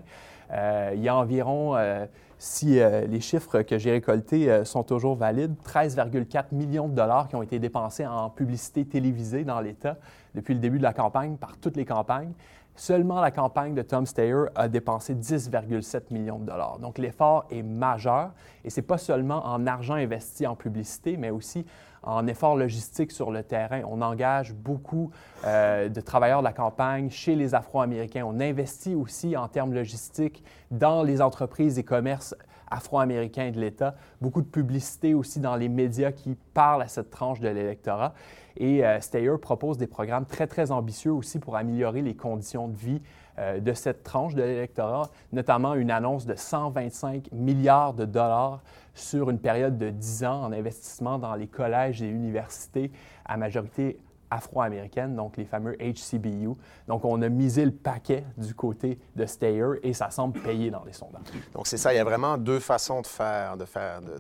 Euh, il y a environ, euh, si les chiffres que j'ai récoltés sont toujours valides, 13,4 millions de dollars qui ont été dépensés en publicité télévisée dans l'État depuis le début de la campagne, par toutes les campagnes. Seulement la campagne de Tom Steyer a dépensé 10,7 millions de dollars. Donc l'effort est majeur et ce n'est pas seulement en argent investi en publicité, mais aussi en efforts logistiques sur le terrain. On engage beaucoup euh, de travailleurs de la campagne chez les Afro-Américains. On investit aussi en termes logistiques dans les entreprises et commerces afro-américains de l'État. Beaucoup de publicité aussi dans les médias qui parlent à cette tranche de l'électorat. Et euh, Steyer propose des programmes très, très ambitieux aussi pour améliorer les conditions de vie euh, de cette tranche de l'électorat, notamment une annonce de 125 milliards de dollars sur une période de 10 ans en investissement dans les collèges et universités à majorité afro-américaine, donc les fameux HCBU. Donc, on a misé le paquet du côté de Steyer et ça semble payer dans les sondages. Donc, c'est ça. Il y a vraiment deux façons de faire, de, faire, de,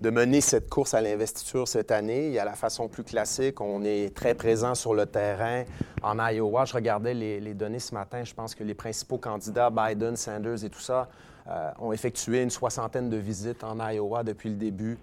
de, mener cette course à l'investiture cette année. Il y a la façon plus classique. On est très présent sur le terrain. En Iowa, je regardais les, données ce matin. Je pense que les principaux candidats, Biden, Sanders et tout ça, euh, ont effectué une soixantaine de visites en Iowa depuis le début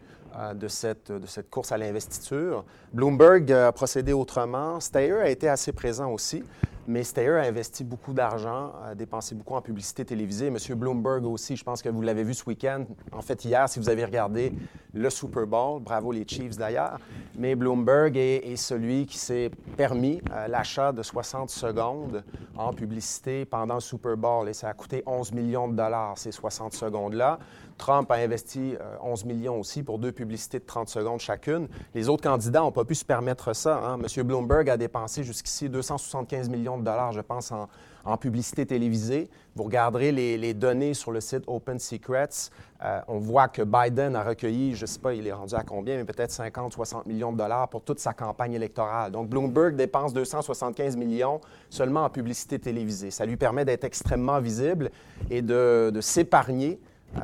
de, cette, de cette course à l'investiture. Bloomberg a procédé autrement. Steyer a été assez présent aussi, mais Steyer a investi beaucoup d'argent, a dépensé beaucoup en publicité télévisée. M. Bloomberg aussi, je pense que vous l'avez vu ce week-end. En fait, hier, si vous avez regardé le Super Bowl, bravo les Chiefs d'ailleurs, mais Bloomberg est, celui qui s'est permis euh, l'achat de 60 secondes en publicité pendant le Super Bowl et ça a coûté 11 millions de dollars, ces 60 secondes-là. Trump a investi 11 euh, millions aussi pour deux publicités de 30 secondes chacune. Les autres candidats n'ont pas pu se permettre ça. Hein. M. Bloomberg a dépensé jusqu'ici 275 millions de dollars, je pense, en, publicité télévisée. Vous regarderez les, données sur le site Open Secrets. Euh, on voit que Biden a recueilli, je ne sais pas, il est rendu à combien, mais peut-être 50, 60 millions de dollars pour toute sa campagne électorale. Donc, Bloomberg dépense 275 millions seulement en publicité télévisée. Ça lui permet d'être extrêmement visible et de s'épargner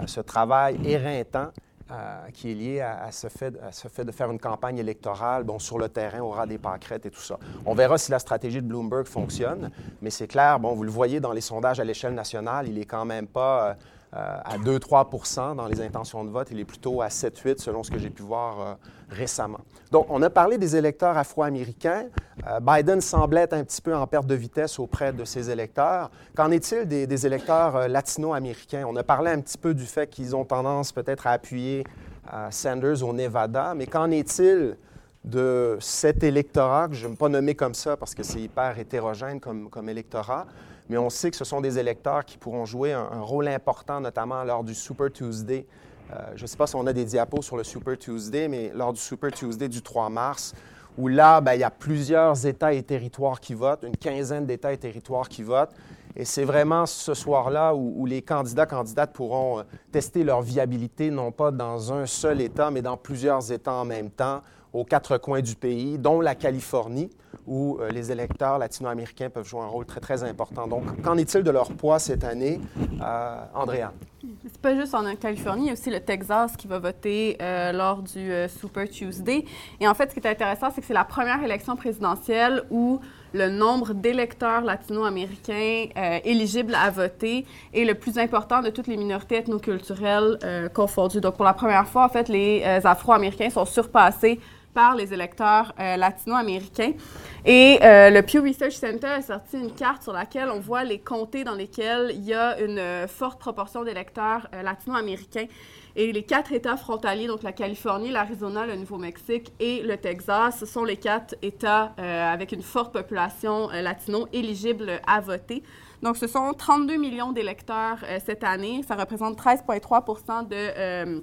ce travail éreintant euh, qui est lié à, ce fait, de faire une campagne électorale. Bon, sur le terrain, on aura des pâquerettes et tout ça. On verra si la stratégie de Bloomberg fonctionne, mais c'est clair, bon, vous le voyez dans les sondages à l'échelle nationale, il est quand même pas... Euh, à 2-3% dans les intentions de vote. Il est plutôt à 7-8 selon ce que j'ai pu voir euh, récemment. Donc, on a parlé des électeurs afro-américains. Euh, Biden semblait être un petit peu en perte de vitesse auprès de ses électeurs. Qu'en est-il des, électeurs latino-américains? On a parlé un petit peu du fait qu'ils ont tendance peut-être à appuyer Sanders au Nevada, mais qu'en est-il de cet électorat, que je ne vais pas nommer comme ça parce que c'est hyper hétérogène comme, comme électorat, mais on sait que ce sont des électeurs qui pourront jouer un, rôle important, notamment lors du Super Tuesday. Euh, je ne sais pas si on a des diapos sur le Super Tuesday, mais lors du Super Tuesday du 3 mars, où là, ben, il y a plusieurs États et territoires qui votent, une quinzaine d'États et territoires qui votent. Et c'est vraiment ce soir-là où, les candidats, candidates pourront euh, tester leur viabilité, non pas dans un seul État, mais dans plusieurs États en même temps, aux quatre coins du pays, dont la Californie où euh, les électeurs latino-américains peuvent jouer un rôle très, très important. Donc, qu'en est-il de leur poids cette année? Euh, Andrea. C'est pas juste en Californie, il y a aussi le Texas qui va voter euh, lors du Super Tuesday. Et en fait, ce qui est intéressant, c'est que c'est la première élection présidentielle où le nombre d'électeurs latino-américains éligibles à voter est le plus important de toutes les minorités ethnoculturelles confondues. Donc, pour la première fois, en fait, les Afro-Américains sont surpassés par les électeurs euh, latino-américains. Et euh, le Pew Research Center a sorti une carte sur laquelle on voit les comtés dans lesquels il y a une euh, forte proportion d'électeurs latino-américains. Et les quatre États frontaliers, donc la Californie, l'Arizona, le Nouveau-Mexique et le Texas, ce sont les quatre États avec une forte population latino éligible à voter. Donc, ce sont 32 millions d'électeurs cette année. Ça représente 13,3 de,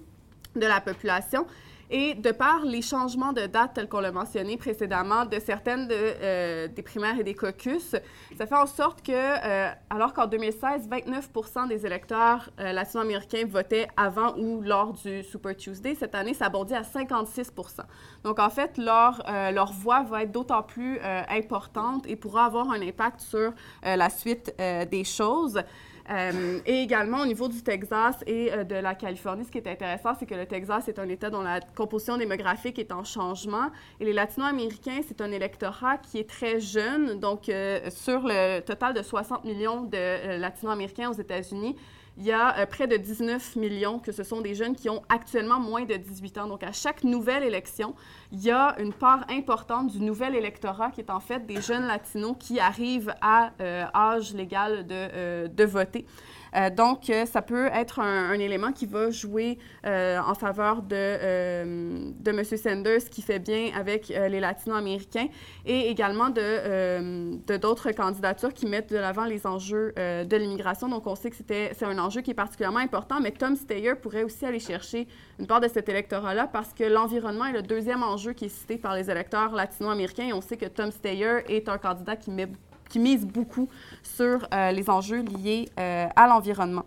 de la population. Et de par les changements de date, tels qu'on l'a mentionné précédemment, de certaines euh, des primaires et des caucus, ça fait en sorte que, euh, alors qu'en 2016, 29% des électeurs euh, latino-américains votaient avant ou lors du Super Tuesday, cette année, ça bondit à 56% Donc, en fait, leur, leur voix va être d'autant plus importante et pourra avoir un impact sur la suite des choses. Euh, et également au niveau du Texas et euh, de la Californie, ce qui est intéressant, c'est que le Texas est un État dont la composition démographique est en changement. Et les Latino-Américains, c'est un électorat qui est très jeune. Donc, euh, sur le total de 60 millions de Latino-Américains aux États-Unis, il y a euh, près de 19 millions que ce sont des jeunes qui ont actuellement moins de 18 ans. Donc, à chaque nouvelle élection, il y a une part importante du nouvel électorat qui est en fait des jeunes latinos qui arrivent à euh, âge légal de, euh, de voter. Euh, donc, euh, ça peut être un, élément qui va jouer euh, en faveur de, de M. Sanders, qui fait bien avec les latino-américains, et également de d'autres candidatures qui mettent de l'avant les enjeux de l'immigration. Donc, on sait que c'est un enjeu qui est particulièrement important, mais Tom Steyer pourrait aussi aller chercher une part de cet électorat-là parce que l'environnement est le deuxième enjeu qui est cité par les électeurs latino-américains, et on sait que Tom Steyer est un candidat qui met qui mise beaucoup sur euh, les enjeux liés euh, à l'environnement.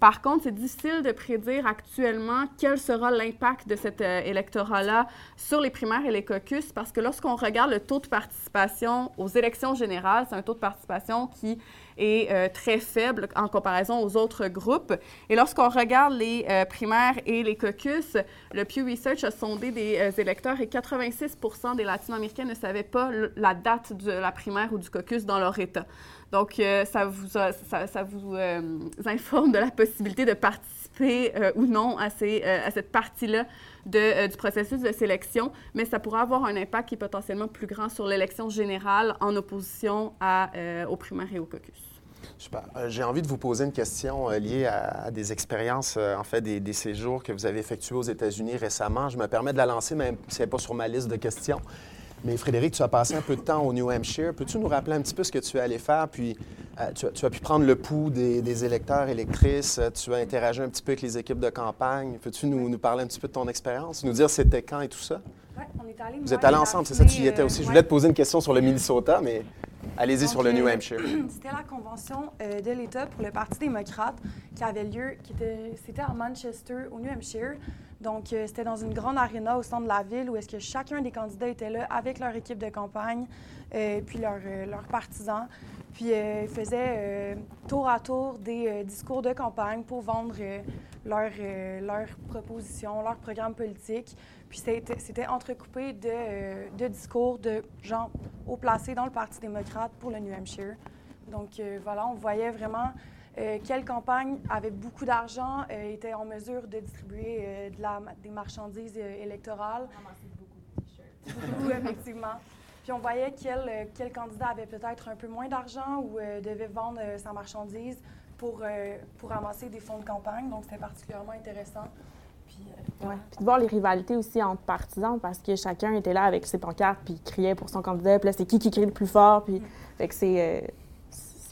Par contre, c'est difficile de prédire actuellement quel sera l'impact de cet euh, électorat-là sur les primaires et les caucus, parce que lorsqu'on regarde le taux de participation aux élections générales, c'est un taux de participation qui est euh, très faible en comparaison aux autres groupes. Et lorsqu'on regarde les euh, primaires et les caucus, le Pew Research a sondé des euh, électeurs et 86% des Latino-Américains ne savaient pas la date de la primaire ou du caucus dans leur État. Donc, ça vous, ça, vous informe de la possibilité de participer ou non à, cette partie-là du processus de sélection, mais ça pourrait avoir un impact qui est potentiellement plus grand sur l'élection générale en opposition à, aux primaires et aux caucus. Super. Euh, J'ai envie de vous poser une question euh, liée à, des expériences, euh, en fait, des, des, séjours que vous avez effectués aux États-Unis récemment. Je me permets de la lancer, même si ce n'est pas sur ma liste de questions. Mais Frédéric, tu as passé un peu de temps au New Hampshire. Peux-tu nous rappeler un petit peu ce que tu es allé faire? Puis, euh, tu, tu, as pu prendre le pouls des, des, électeurs, électrices. Tu as interagi un petit peu avec les équipes de campagne. Peux-tu nous, nous, parler un petit peu de ton expérience? Nous dire c'était quand et tout ça? Oui, on est allé. Vous êtes allés ensemble, c'est ça? Tu y étais aussi. Je voulais te poser une question sur le Minnesota, mais allez-y sur le New Hampshire. C'était la convention euh, de l'État pour le Parti démocrate qui avait lieu, qui était, c'était à Manchester, au New Hampshire. Donc, euh, c'était dans une grande aréna au centre de la ville où est-ce que chacun des candidats était là avec leur équipe de campagne, euh, puis leurs leur partisans. Puis, euh, ils faisaient tour à tour des discours de campagne pour vendre leurs leur propositions, leurs programmes politiques. Puis, c'était entrecoupé de, de, discours de gens haut placés dans le Parti démocrate pour le New Hampshire. Donc, voilà, on voyait vraiment euh, quelle campagne avait beaucoup d'argent, euh, était en mesure de distribuer euh, de la, des marchandises électorales. beaucoup, effectivement. Puis on voyait quel, quel candidat avait peut-être un peu moins d'argent ou devait vendre sa marchandise pour, pour amasser des fonds de campagne. Donc c'était particulièrement intéressant. Puis, ouais. puis, de voir les rivalités aussi entre partisans parce que chacun était là avec ses pancartes puis criait pour son candidat. Puis là, c'est qui qui crie le plus fort. Puis, mm. fait que c'est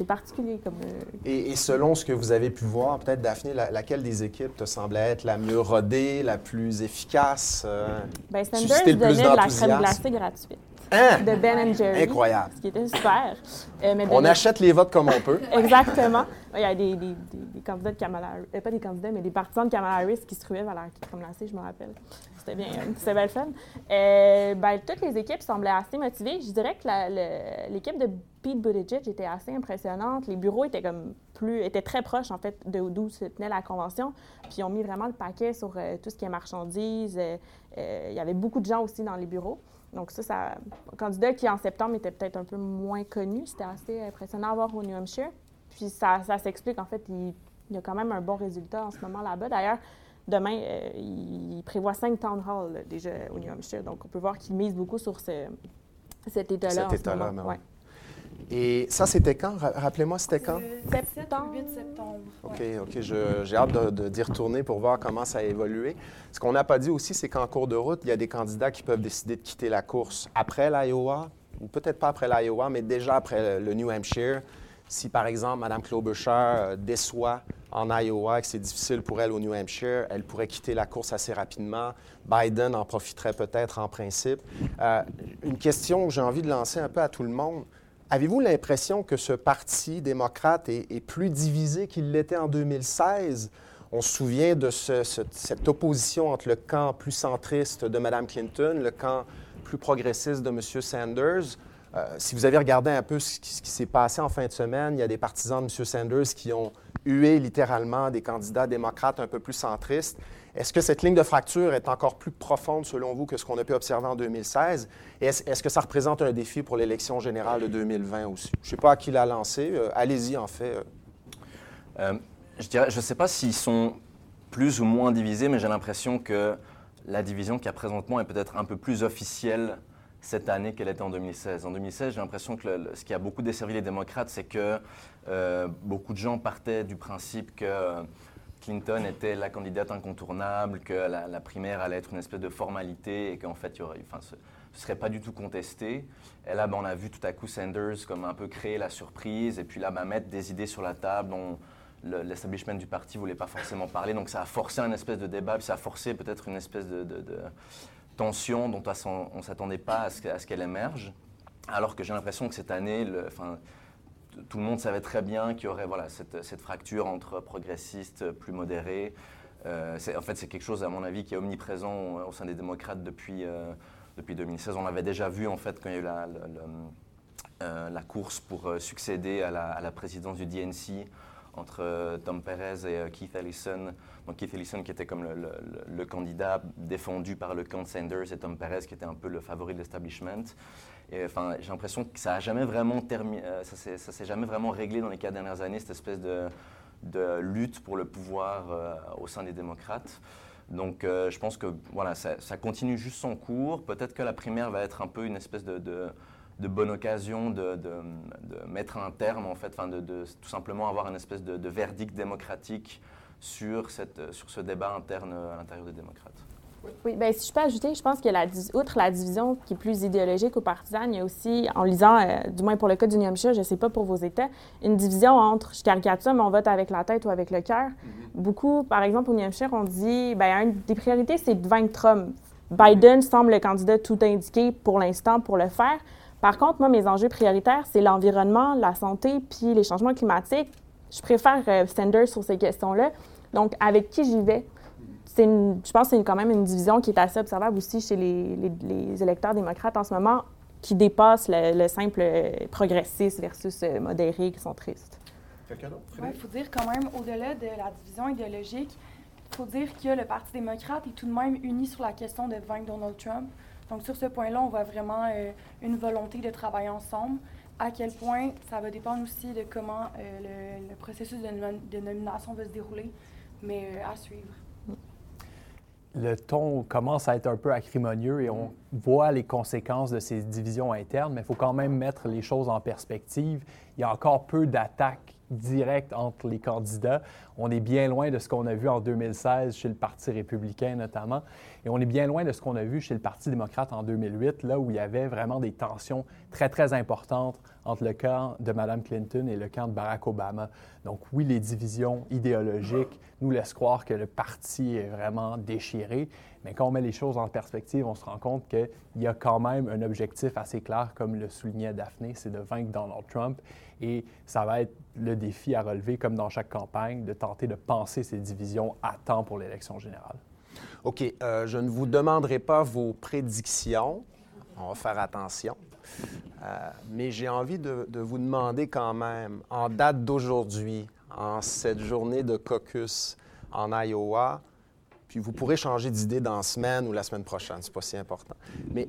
c'est particulier comme. Euh... Et, et, selon ce que vous avez pu voir, peut-être, Daphné, la, laquelle des équipes te semblait être la mieux rodée, la plus efficace? Euh, Bien, Sanders donnait de la crème glacée gratuite. Hein? De Ben Jerry. Incroyable. Ce qui était super. Euh, mais on achète les votes comme on peut. Exactement. Il y a des, des, des, candidats de Kamala Harris, euh, pas des candidats, mais des partisans de Kamala Harris qui se ruaient vers la glacée, je me rappelle. C'était bien, c'était belle fun. Euh, ben, toutes les équipes semblaient assez motivées. Je dirais que l'équipe de Pete Buttigieg était assez impressionnante. Les bureaux étaient comme plus, étaient très proches en fait d'où se tenait la convention. Puis ils ont mis vraiment le paquet sur euh, tout ce qui est marchandises. Euh, euh, il y avait beaucoup de gens aussi dans les bureaux. Donc ça, ça un candidat qui en septembre était peut-être un peu moins connu. C'était assez impressionnant à voir au New Hampshire. Puis ça, ça s'explique en fait. Il, il y a quand même un bon résultat en ce moment là-bas. D'ailleurs, Demain, euh, il prévoit cinq town halls déjà au New Hampshire. Donc, on peut voir qu'il mise beaucoup sur ce, cet état-là. Cet état-là, ouais. Et ça, c'était quand? Rappelez-moi, c'était quand? Septembre. 8 septembre. OK, OK. J'ai hâte d'y retourner pour voir comment ça a évolué. Ce qu'on n'a pas dit aussi, c'est qu'en cours de route, il y a des candidats qui peuvent décider de quitter la course après l'Iowa, ou peut-être pas après l'Iowa, mais déjà après le New Hampshire. Si, par exemple, Mme Klobuchar euh, déçoit en Iowa et que c'est difficile pour elle au New Hampshire, elle pourrait quitter la course assez rapidement. Biden en profiterait peut-être en principe. Euh, une question que j'ai envie de lancer un peu à tout le monde. Avez-vous l'impression que ce parti démocrate est, plus divisé qu'il l'était en 2016? On se souvient de ce, ce, cette opposition entre le camp plus centriste de Mme Clinton, le camp plus progressiste de M. Sanders. Euh, si vous avez regardé un peu ce qui, qui s'est passé en fin de semaine, il y a des partisans de M. Sanders qui ont hué littéralement des candidats démocrates un peu plus centristes. Est-ce que cette ligne de fracture est encore plus profonde, selon vous, que ce qu'on a pu observer en 2016? Et est-ce, est que ça représente un défi pour l'élection générale de 2020 aussi? Je ne sais pas à qui l'a lancé. Euh, allez-y, en fait. Euh, Je dirais, je ne sais pas s'ils sont plus ou moins divisés, mais j'ai l'impression que la division qu'il y a présentement est peut-être un peu plus officielle cette année qu'elle était en 2016. En 2016, j'ai l'impression que ce qui a beaucoup desservi les démocrates, c'est que euh, beaucoup de gens partaient du principe que euh, Clinton était la candidate incontournable, que la, primaire allait être une espèce de formalité et qu'en fait, ce ne serait pas du tout contesté. Et là, ben, on a vu tout à coup Sanders comme un peu créer la surprise et puis là, ben, mettre des idées sur la table dont le- l'establishment du parti ne voulait pas forcément parler. Donc ça a forcé un espèce de débat, puis ça a forcé peut-être une espèce de, tension dont on ne s'attendait pas à ce qu'elle émerge. Alors que j'ai l'impression que cette année, le- tout le monde savait très bien qu'il y aurait voilà, cette, cette fracture entre progressistes plus modérés. Euh, en fait, c'est quelque chose, à mon avis, qui est omniprésent au, sein des démocrates depuis, euh, depuis 2016. On l'avait déjà vu, en fait, quand il y a eu la, euh, la course pour succéder à la, à présidence du DNC entre Tom Perez et Keith Ellison. Donc Keith Ellison qui était comme le, le- le- le candidat défendu par le camp Sanders et Tom Perez qui était un peu le favori de l'establishment. Enfin, j'ai l'impression que ça a jamais vraiment terminé, ça s'est jamais vraiment réglé dans les quatre dernières années cette espèce de, lutte pour le pouvoir euh, au sein des démocrates. Donc euh, je pense que voilà, ça, continue juste son cours. Peut-être que la primaire va être un peu une espèce de, bonne occasion de, mettre un terme, en fait, de, tout simplement avoir une espèce de, de verdict démocratique sur, cette, sur ce débat interne à l'intérieur des démocrates. Oui, bien, si je peux ajouter, je pense que la, outre la division qui est plus idéologique ou partisane, il y a aussi, en lisant, euh, du moins pour le cas du New Hampshire, je ne sais pas pour vos États, une division entre, je caricature, mais on vote avec la tête ou avec le cœur. Beaucoup, par exemple, au New Hampshire, on dit, bien, une des priorités, c'est de vaincre Trump. Biden semble le candidat tout indiqué pour l'instant pour le faire. Par contre, moi, mes enjeux prioritaires, c'est l'environnement, la santé, puis les changements climatiques. Je préfère euh, Sanders sur ces questions-là. Donc, avec qui j'y vais? C'est une- je pense que c'est quand même une division qui est assez observable aussi chez les, les- les électeurs démocrates en ce moment, qui dépasse le, le simple euh, progressiste versus euh, modéré qui sont tristes. Quelqu'un d'autre? Il faut dire quand même, au-delà de la division idéologique, il faut dire que le Parti démocrate est tout de même uni sur la question de vaincre Donald Trump. Donc sur ce point-là, on voit vraiment euh, une volonté de travailler ensemble. À quel point ça va dépendre aussi de comment euh, le, le processus de, nom- de nomination va se dérouler, mais euh, à suivre. Le ton commence à être un peu acrimonieux et on voit les conséquences de ces divisions internes, mais il faut quand même mettre les choses en perspective. Il y a encore peu d'attaques directes entre les candidats. On est bien loin de ce qu'on a vu en 2016 chez le Parti républicain notamment, et on est bien loin de ce qu'on a vu chez le Parti démocrate en 2008, là où il y avait vraiment des tensions très, très importantes entre le camp de Mme Clinton et le camp de Barack Obama. Donc oui, les divisions idéologiques nous laissent croire que le parti est vraiment déchiré, mais quand on met les choses en perspective, on se rend compte qu'il y a quand même un objectif assez clair, comme le soulignait Daphné, c'est de vaincre Donald Trump. Et ça va être le défi à relever, comme dans chaque campagne, de tenter de penser ces divisions à temps pour l'élection générale. OK. euh, je ne vous demanderai pas vos prédictions. On va faire attention. Euh, mais j'ai envie de, vous demander quand même, en date d'aujourd'hui, en cette journée de caucus en Iowa, puis vous pourrez changer d'idée dans la semaine ou la semaine prochaine, c'est pas si important. Mais,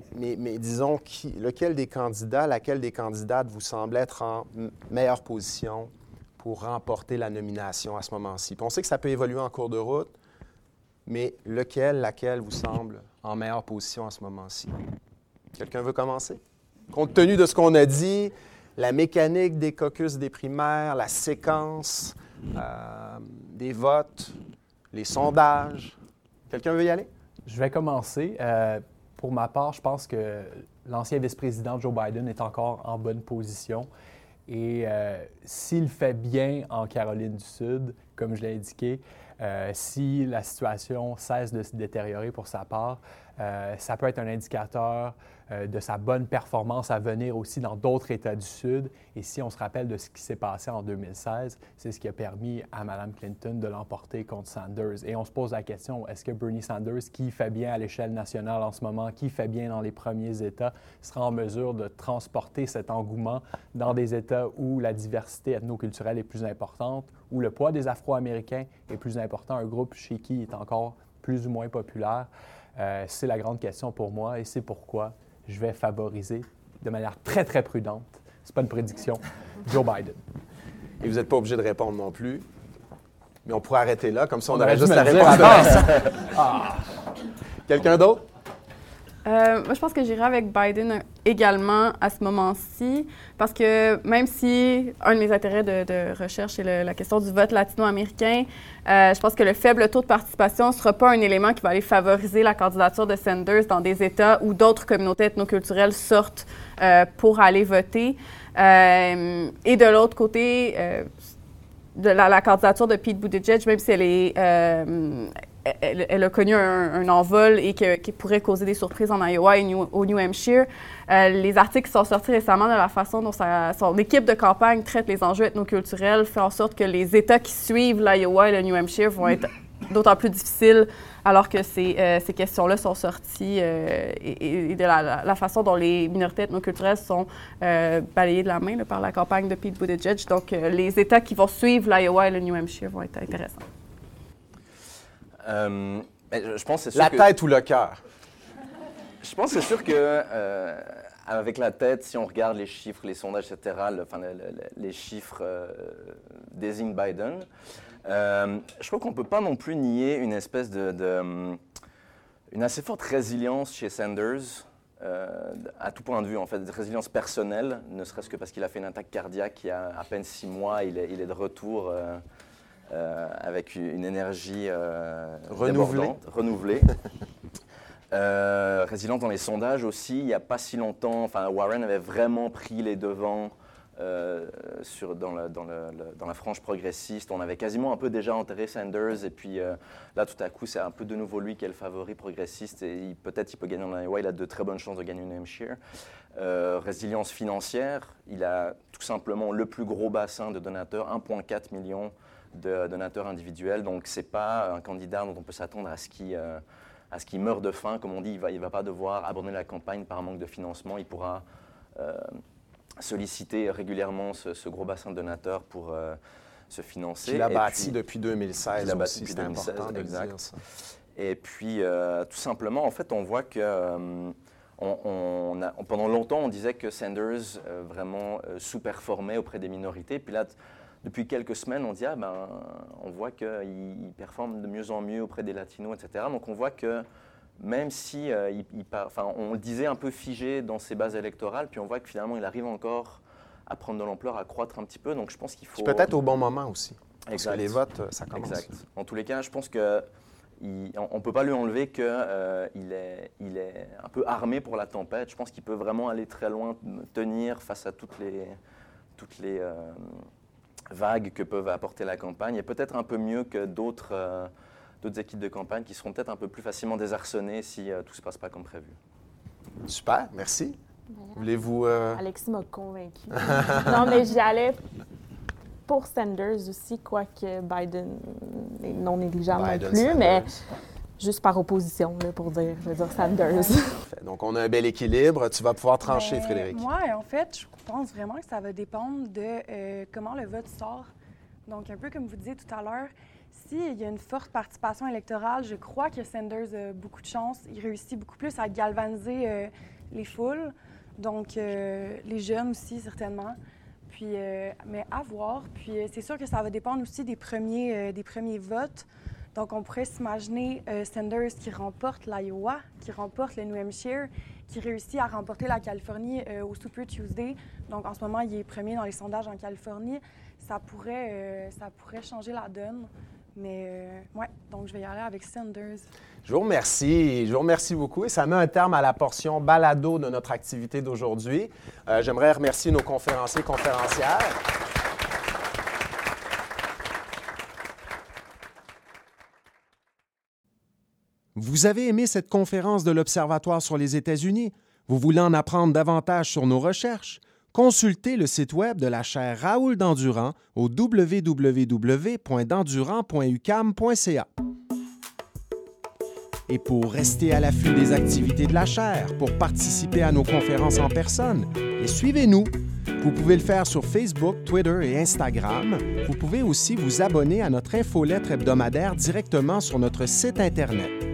disons, lequel des candidats, laquelle des candidates vous semble être en meilleure position pour remporter la nomination à ce moment-ci? On sait que ça peut évoluer en cours de route, mais lequel, laquelle vous semble en meilleure position à ce moment-ci? Quelqu'un veut commencer? Compte tenu de ce qu'on a dit, la mécanique des caucus des primaires, la séquence euh, des votes, les sondages. Quelqu'un veut y aller? Je vais commencer. Euh, pour ma part, je pense que l'ancien vice-président Joe Biden est encore en bonne position. Et euh, s'il fait bien en Caroline du Sud, comme je l'ai indiqué, si la situation cesse de se détériorer pour sa part, ça peut être un indicateur de sa bonne performance à venir aussi dans d'autres États du Sud. Et si on se rappelle de ce qui s'est passé en 2016, c'est ce qui a permis à Mme Clinton de l'emporter contre Sanders. Et on se pose la question, est-ce que Bernie Sanders, qui fait bien à l'échelle nationale en ce moment, qui fait bien dans les premiers États, sera en mesure de transporter cet engouement dans des États où la diversité ethnoculturelle est plus importante, où le poids des Afro-Américains est plus important, un groupe chez qui est encore plus ou moins populaire? Euh, c'est la grande question pour moi et c'est pourquoi je vais favoriser de manière très, très prudente, c'est pas une prédiction, Joe Biden. Et vous n'êtes pas obligé de répondre non plus. Mais on pourrait arrêter là, comme ça on, On aurait juste la réponse. Ah. Quelqu'un d'autre? Euh, moi, je pense que j'irai avec Biden également à ce moment-ci, parce que même si un de mes intérêts de, recherche est la question du vote latino-américain, euh, je pense que le faible taux de participation ne sera pas un élément qui va aller favoriser la candidature de Sanders dans des États où d'autres communautés ethnoculturelles sortent euh, pour aller voter. Euh, et de l'autre côté, euh, la, la candidature de Pete Buttigieg, même si elle est euh, elle, a connu un, envol et qui pourrait causer des surprises en Iowa et au New Hampshire. Euh, les articles qui sont sortis récemment de la façon dont son équipe de campagne traite les enjeux ethnoculturels fait en sorte que les États qui suivent l'Iowa et le New Hampshire vont être d'autant plus difficiles alors que ces, euh, questions-là sont sorties euh, et, de la, façon dont les minorités ethnoculturelles sont balayées de la main par la campagne de Pete Buttigieg. Donc, les États qui vont suivre l'Iowa et le New Hampshire vont être intéressants. Euh, je pense c'est sûr La que- tête ou le cœur? Je pense que c'est sûr que euh, avec la tête, si on regarde les chiffres, les sondages, etc., le- enfin, le- le- les chiffres euh, désignent Biden. Euh, je crois qu'on ne peut pas non plus nier une espèce de, de, une assez forte résilience chez Sanders. euh, à tout point de vue, en fait, de résilience personnelle, ne serait-ce que parce qu'il a fait une attaque cardiaque il y a à peine six mois, il est, il est de retour euh, euh, avec une énergie euh, Renouvelée. renouvelée. Euh, résilient dans les sondages aussi. Il n'y a pas si longtemps, enfin, Warren avait vraiment pris les devants euh, sur, dans, le- dans le- le- dans la frange progressiste. On avait quasiment un peu déjà enterré Sanders. Et puis euh, là, tout à coup, c'est un peu de nouveau lui qui est le favori progressiste. Et peut-être il peut gagner en Iowa. Il a de très bonnes chances de gagner une Hampshire. Euh, résilience financière. Il a tout simplement le plus gros bassin de donateurs, 1,4 million de donateurs individuels. Donc, ce n'est pas un candidat dont on peut s'attendre à ce qu'il euh, meure de faim. Comme on dit, il ne va, il va pas devoir abandonner la campagne par manque de financement. Il pourra euh, solliciter régulièrement ce, ce gros bassin de donateurs pour euh, se financer. Qu'il a bâti puis- depuis 2016 qu'il a bâti depuis c'est 2016, important de le exact. Et puis, tout simplement, en fait, on voit que on- on a- pendant longtemps, on disait que Sanders euh, vraiment euh, sous-performait auprès des minorités. Puis là, depuis quelques semaines, on dit, ah ben, on voit qu'il il performe de mieux en mieux auprès des Latinos, etc. Donc, on voit que même si euh, il, il par- enfin, on le disait un peu figé dans ses bases électorales, puis on voit que finalement, il arrive encore à prendre de l'ampleur, à croître un petit peu. Donc, je pense qu'il faut peut-être au bon moment aussi. Parce Exact. que les votes, euh, ça commence. Exact. En tous les cas, je pense que il- on ne peut pas lui enlever qu'il est, il est un peu armé pour la tempête. Je pense qu'il peut vraiment aller très loin, tenir face à toutes les, toutes les euh, vagues que peuvent apporter la campagne, et peut-être un peu mieux que d'autres euh, d'autres équipes de campagne qui seront peut-être un peu plus facilement désarçonnées si euh, tout ne se passe pas comme prévu. Super, merci. Voulez-vous... euh, Alexis m'a convaincu. non, mais j'y allais pour Sanders aussi, quoique Biden est non négligeable Biden, non plus, Sanders. mais juste par opposition, là, pour dire, je veux dire Sanders. Donc, on a un bel équilibre. Tu vas pouvoir trancher, Ben, Frédéric. Moi, en fait, je pense vraiment que ça va dépendre de euh, comment le vote sort. Donc, un peu comme vous disiez tout à l'heure, s'il y a une forte participation électorale, je crois que Sanders a beaucoup de chance. Il réussit beaucoup plus à galvaniser euh, les foules, donc euh, les jeunes aussi, certainement. Puis, euh, mais à voir. Puis, euh, c'est sûr que ça va dépendre aussi des premiers, euh, des premiers votes. Donc, on pourrait s'imaginer euh, Sanders qui remporte l'Iowa, qui remporte le New Hampshire, qui réussit à remporter la Californie euh, au Super Tuesday. Donc, en ce moment, il est premier dans les sondages en Californie. Ça pourrait, euh, ça pourrait changer la donne. Mais, ouais, donc je vais y aller avec Sanders. Je vous remercie. Je vous remercie beaucoup. Et ça met un terme à la portion balado de notre activité d'aujourd'hui. J'aimerais remercier nos conférenciers et conférencières. Vous avez aimé cette conférence de l'Observatoire sur les États-Unis? Vous voulez en apprendre davantage sur nos recherches? Consultez le site Web de la chaire Raoul Dandurand au www.dandurand.ucam.ca. Et pour rester à l'affût des activités de la chaire, pour participer à nos conférences en personne, et suivez-nous. Vous pouvez le faire sur Facebook, Twitter et Instagram. Vous pouvez aussi vous abonner à notre infolettre hebdomadaire directement sur notre site Internet.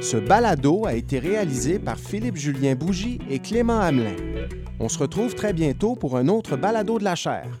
Ce balado a été réalisé par Philippe-Julien Bougie et Clément Hamelin. On se retrouve très bientôt pour un autre balado de la chaire.